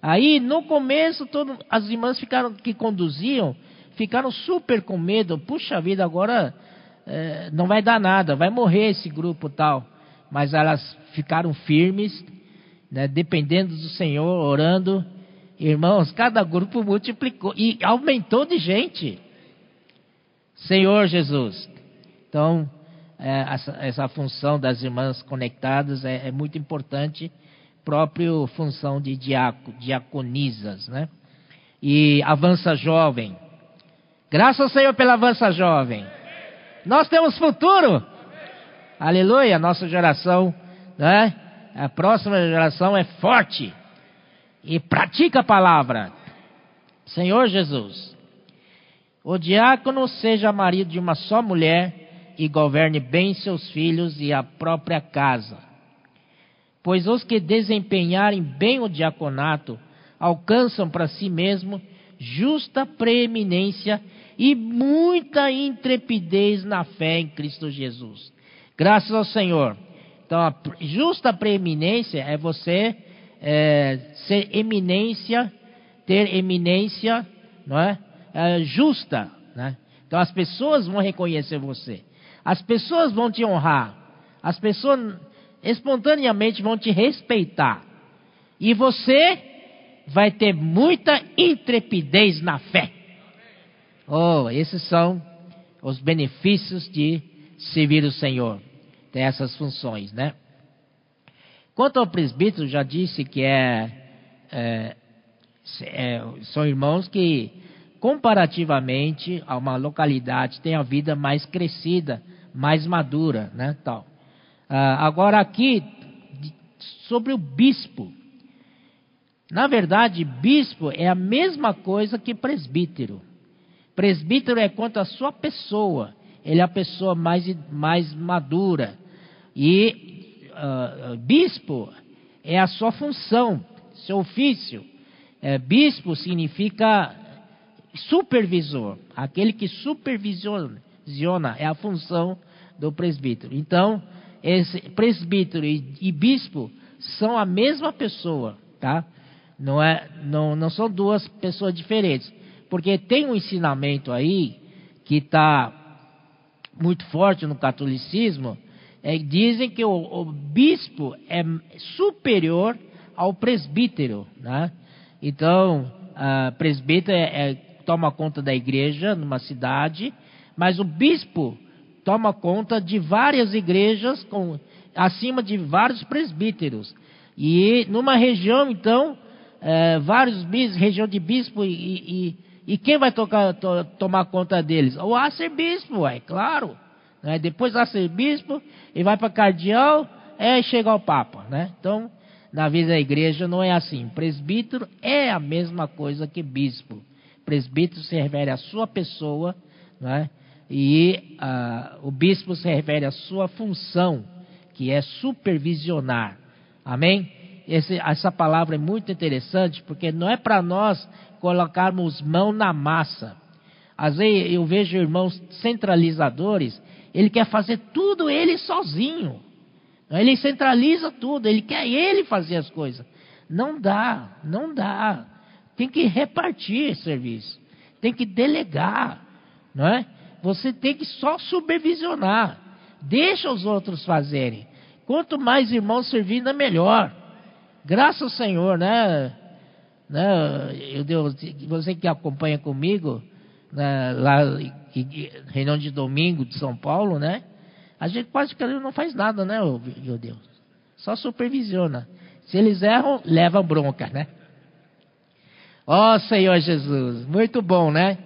Aí, no começo, todo, as irmãs ficaram que conduziam, ficaram super com medo. Puxa vida, agora é, não vai dar nada, vai morrer esse grupo tal. Mas elas ficaram firmes, né, dependendo do Senhor, orando. Irmãos, cada grupo multiplicou e aumentou de gente. Senhor Jesus. Então, é, essa, essa, função das irmãs conectadas é, é muito importante, próprio função de diaco, diaconisas, né? E avança jovem. Graças ao Senhor pela avança jovem. Nós temos futuro. Aleluia, nossa geração, né? A próxima geração é forte e pratica a palavra. Senhor Jesus. O diácono seja marido de uma só mulher e governe bem seus filhos e a própria casa. Pois os que desempenharem bem o diaconato alcançam para si mesmo justa preeminência e muita intrepidez na fé em Cristo Jesus. Graças ao Senhor. Então, a justa preeminência é você é, ser eminência, ter eminência, não é? é? justa, né? Então as pessoas vão reconhecer você, as pessoas vão te honrar, as pessoas espontaneamente vão te respeitar, e você vai ter muita intrepidez na fé. Oh, esses são os benefícios de servir o Senhor. Tem essas funções, né? Quanto ao presbítero, já disse que é, é, é, são irmãos que, comparativamente a uma localidade, têm a vida mais crescida, mais madura, né? Tal. Ah, agora aqui, sobre o bispo. Na verdade, bispo é a mesma coisa que presbítero. Presbítero é quanto à sua pessoa. Ele é a pessoa mais, mais madura. E uh, bispo é a sua função, seu ofício. É, bispo significa supervisor, aquele que supervisiona é a função do presbítero. Então, presbítero e, e bispo são a mesma pessoa, tá? Não, é, não, não são duas pessoas diferentes. Porque tem um ensinamento aí que está muito forte no catolicismo, é, dizem que o, o, bispo é superior ao presbítero, né? Então, presbítero é, é, toma conta da igreja numa cidade, mas o bispo toma conta de várias igrejas com acima de vários presbíteros. E numa região, então, é, vários bis, região de bispo e, e, e quem vai tocar, to, tomar conta deles? O arcebispo, é claro. Né? Depois arcebispo e vai para cardeal, é chegar ao Papa. Né? Então, na vida da igreja não é assim. Presbítero é a mesma coisa que bispo. Presbítero se refere à sua pessoa, né? E uh, o bispo se refere à sua função, que é supervisionar. Amém? Esse, essa palavra é muito interessante, porque não é para nós colocarmos mão na massa. Às vezes eu vejo irmãos centralizadores ele quer fazer tudo ele sozinho. Ele centraliza tudo, ele quer ele fazer as coisas. Não dá, não dá. Tem que repartir serviço, tem que delegar, não é? Você tem que só supervisionar. Deixa os outros fazerem. Quanto mais irmãos servindo, é melhor. Graças ao Senhor, né? né? Eu, Deus, você que acompanha comigo, né, lá reunião de domingo de São Paulo, né? A gente quase que não faz nada, né, meu Deus? Só supervisiona. Se eles erram, leva bronca, né? Ó oh, Senhor Jesus, muito bom, né?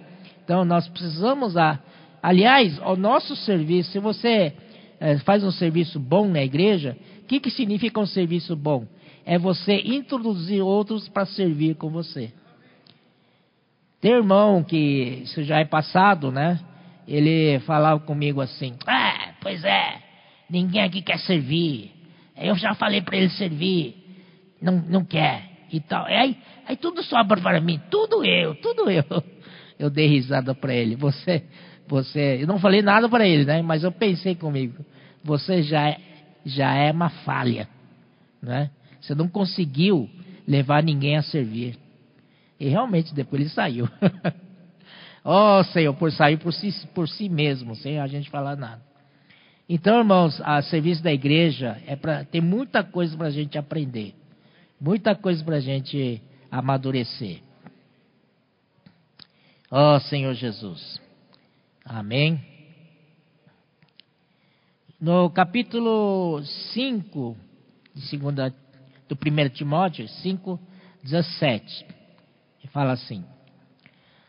Então nós precisamos, a, aliás, o nosso serviço, se você é, faz um serviço bom na igreja, o que, que significa um serviço bom? É você introduzir outros para servir com você. Tem irmão que isso já é passado, né? Ele falava comigo assim: Ah, pois é, ninguém aqui quer servir. Eu já falei para ele servir, não, não quer e tal. Aí, aí tudo sobra para mim, tudo eu, tudo eu. Eu dei risada para ele. Você, você, eu não falei nada para ele, né? Mas eu pensei comigo, você já é, já é uma falha, né? Você não conseguiu levar ninguém a servir. E realmente depois ele saiu. oh Senhor, por sair por si, por si mesmo, sem a gente falar nada. Então, irmãos, a serviço da igreja é para tem muita coisa para a gente aprender, muita coisa para a gente amadurecer. Ó oh, Senhor Jesus. Amém. No capítulo 5 de segunda, do 1 Timóteo 5, 17, ele fala assim: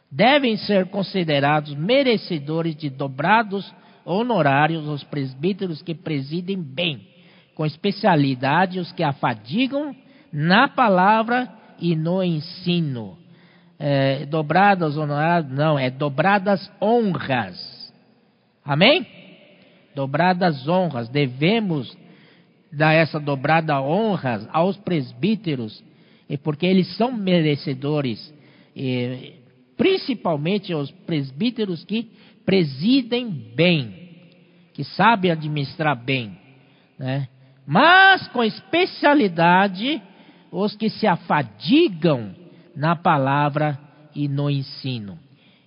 Devem ser considerados merecedores de dobrados honorários os presbíteros que presidem bem, com especialidade os que afadigam na palavra e no ensino é, dobradas honoradas, não, é dobradas honras. Amém? Dobradas honras. Devemos dar essa dobrada honras aos presbíteros, porque eles são merecedores, principalmente aos presbíteros que presidem bem, que sabem administrar bem, né? Mas com especialidade os que se afadigam na palavra e no ensino.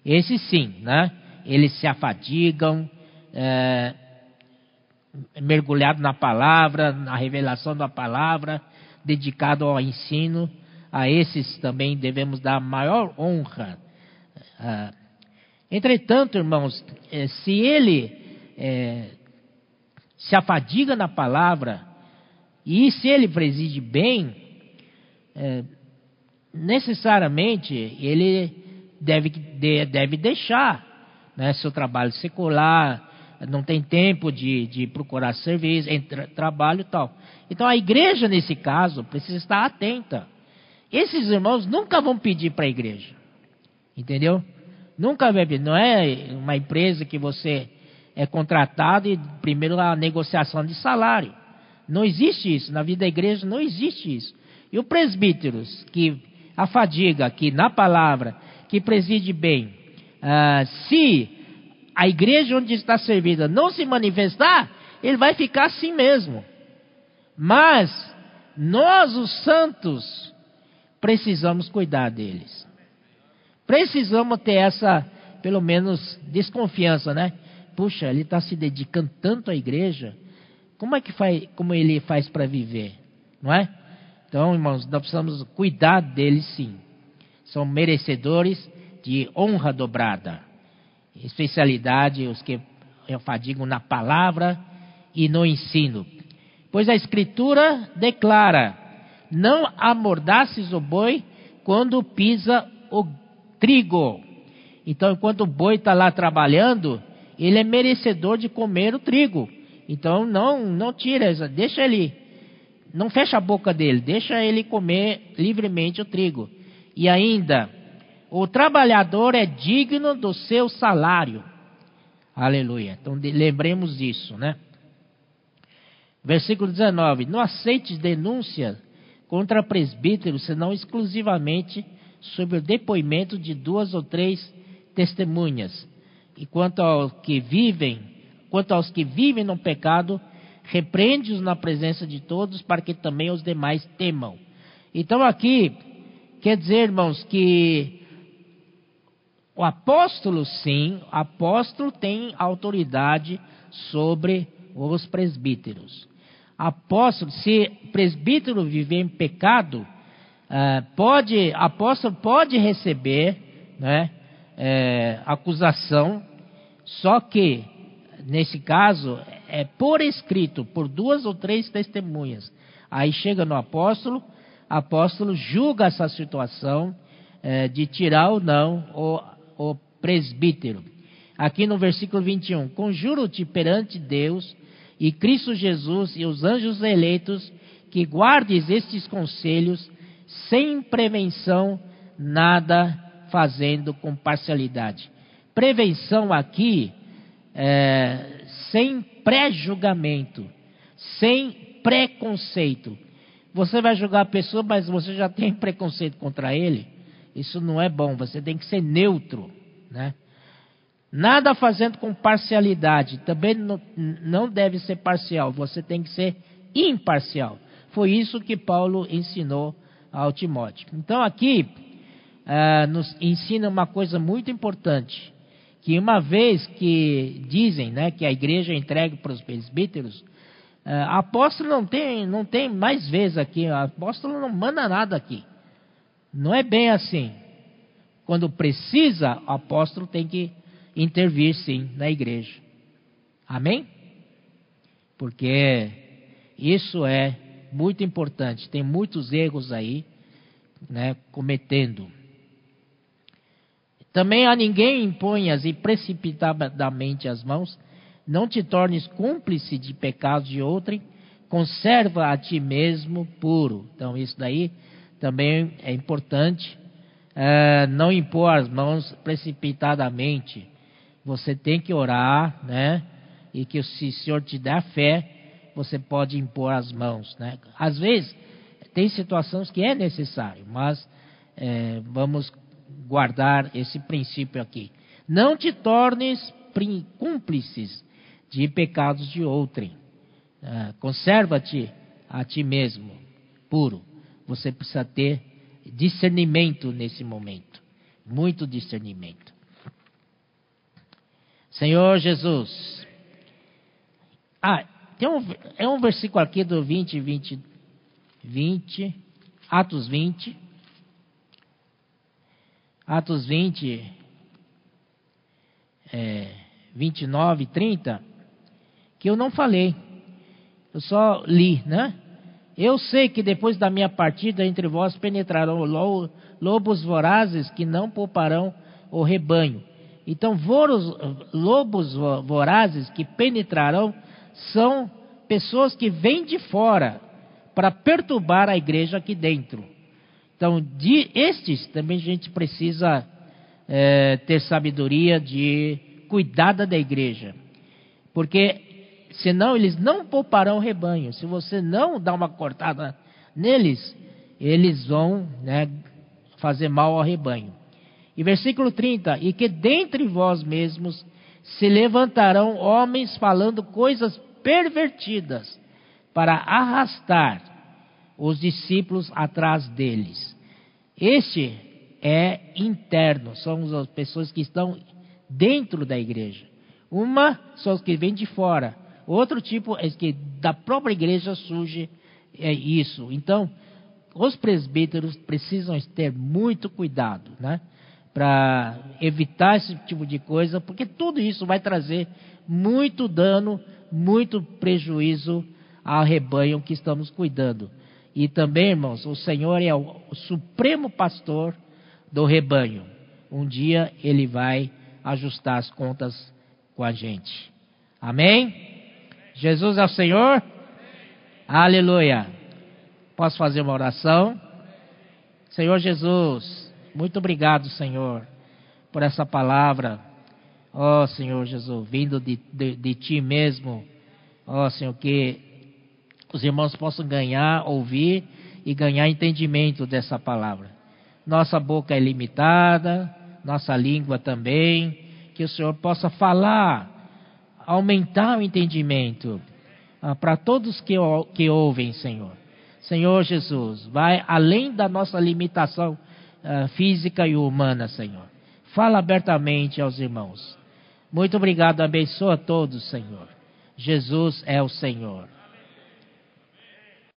Esse sim, né? Eles se afadigam, é, mergulhado na palavra, na revelação da palavra, dedicado ao ensino. A esses também devemos dar maior honra. É, entretanto, irmãos, é, se ele é, se afadiga na palavra e se ele preside bem, é, necessariamente ele deve, deve deixar né, seu trabalho secular, não tem tempo de, de procurar serviço, entre, trabalho e tal. Então a igreja, nesse caso, precisa estar atenta. Esses irmãos nunca vão pedir para a igreja, entendeu? Nunca vai pedir. Não é uma empresa que você é contratado e primeiro a negociação de salário. Não existe isso. Na vida da igreja não existe isso. E os presbíteros que a fadiga que na palavra, que preside bem, uh, se a igreja onde está servida não se manifestar, ele vai ficar assim mesmo. Mas nós, os santos, precisamos cuidar deles. Precisamos ter essa, pelo menos, desconfiança, né? Puxa, ele está se dedicando tanto à igreja. Como é que faz, como ele faz para viver, não é? Então, irmãos, nós precisamos cuidar deles sim. São merecedores de honra dobrada. Especialidade, os que fadigam na palavra e no ensino. Pois a Escritura declara: Não amordaces o boi quando pisa o trigo. Então, enquanto o boi está lá trabalhando, ele é merecedor de comer o trigo. Então, não, não tira, deixa ele não fecha a boca dele, deixa ele comer livremente o trigo. E ainda, o trabalhador é digno do seu salário. Aleluia. Então lembremos disso, né? Versículo 19: Não aceites denúncia contra presbíteros, senão exclusivamente sobre o depoimento de duas ou três testemunhas. E quanto aos que vivem, quanto aos que vivem no pecado, repreende-os na presença de todos, para que também os demais temam. Então aqui, quer dizer, irmãos, que o apóstolo, sim, o apóstolo tem autoridade sobre os presbíteros. Apóstolo, se presbítero viver em pecado, uh, pode, apóstolo pode receber né, é, acusação, só que, nesse caso, é por escrito, por duas ou três testemunhas. Aí chega no apóstolo, apóstolo julga essa situação é, de tirar ou não o, o presbítero. Aqui no versículo 21, conjuro-te perante Deus e Cristo Jesus e os anjos eleitos que guardes estes conselhos sem prevenção, nada fazendo com parcialidade. Prevenção aqui, é, sem pré-julgamento, sem preconceito. Você vai julgar a pessoa, mas você já tem preconceito contra ele. Isso não é bom. Você tem que ser neutro, né? Nada fazendo com parcialidade, também não deve ser parcial, você tem que ser imparcial. Foi isso que Paulo ensinou ao Timóteo. Então aqui ah, nos ensina uma coisa muito importante, que uma vez que dizem né, que a igreja é entregue para os presbíteros, ah, apóstolo não tem, não tem mais vez aqui, apóstolo não manda nada aqui. Não é bem assim. Quando precisa, o apóstolo tem que intervir sim na igreja. Amém? Porque isso é muito importante. Tem muitos erros aí, né, cometendo. Também a ninguém imponhas e precipitadamente as mãos, não te tornes cúmplice de pecados de outrem, conserva a ti mesmo puro. Então, isso daí também é importante. É, não impor as mãos precipitadamente. Você tem que orar, né? E que se o Senhor te der fé, você pode impor as mãos, né? Às vezes tem situações que é necessário, mas é, vamos guardar esse princípio aqui. Não te tornes cúmplices de pecados de outrem. É, Conserva-te a ti mesmo puro. Você precisa ter discernimento nesse momento. Muito discernimento. Senhor Jesus. Ah, tem um, é um versículo aqui do 20, 20, 20, Atos 20. Atos 20, é, 29, 30, que eu não falei. Eu só li, né? Eu sei que depois da minha partida entre vós penetrarão lobos vorazes que não pouparão o rebanho. Então, lobos vorazes que penetrarão são pessoas que vêm de fora para perturbar a igreja aqui dentro. Então, de estes também a gente precisa é, ter sabedoria de cuidada da igreja. Porque senão eles não pouparão o rebanho. Se você não dá uma cortada neles, eles vão né, fazer mal ao rebanho. E versículo 30: E que dentre vós mesmos se levantarão homens falando coisas pervertidas para arrastar os discípulos atrás deles. Este é interno, são as pessoas que estão dentro da igreja. Uma são os que vêm de fora, Outro tipo é que da própria igreja surge é isso. Então, os presbíteros precisam ter muito cuidado, né? Para evitar esse tipo de coisa, porque tudo isso vai trazer muito dano, muito prejuízo ao rebanho que estamos cuidando. E também, irmãos, o Senhor é o supremo pastor do rebanho. Um dia ele vai ajustar as contas com a gente. Amém? Jesus é o Senhor? Aleluia. Posso fazer uma oração? Senhor Jesus, muito obrigado, Senhor, por essa palavra. Ó oh, Senhor Jesus, vindo de, de, de Ti mesmo. Ó oh, Senhor, que os irmãos possam ganhar, ouvir e ganhar entendimento dessa palavra. Nossa boca é limitada, nossa língua também. Que o Senhor possa falar aumentar o entendimento ah, para todos que, que ouvem, Senhor. Senhor Jesus, vai além da nossa limitação ah, física e humana, Senhor. Fala abertamente aos irmãos. Muito obrigado, abençoa todos, Senhor. Jesus é o Senhor.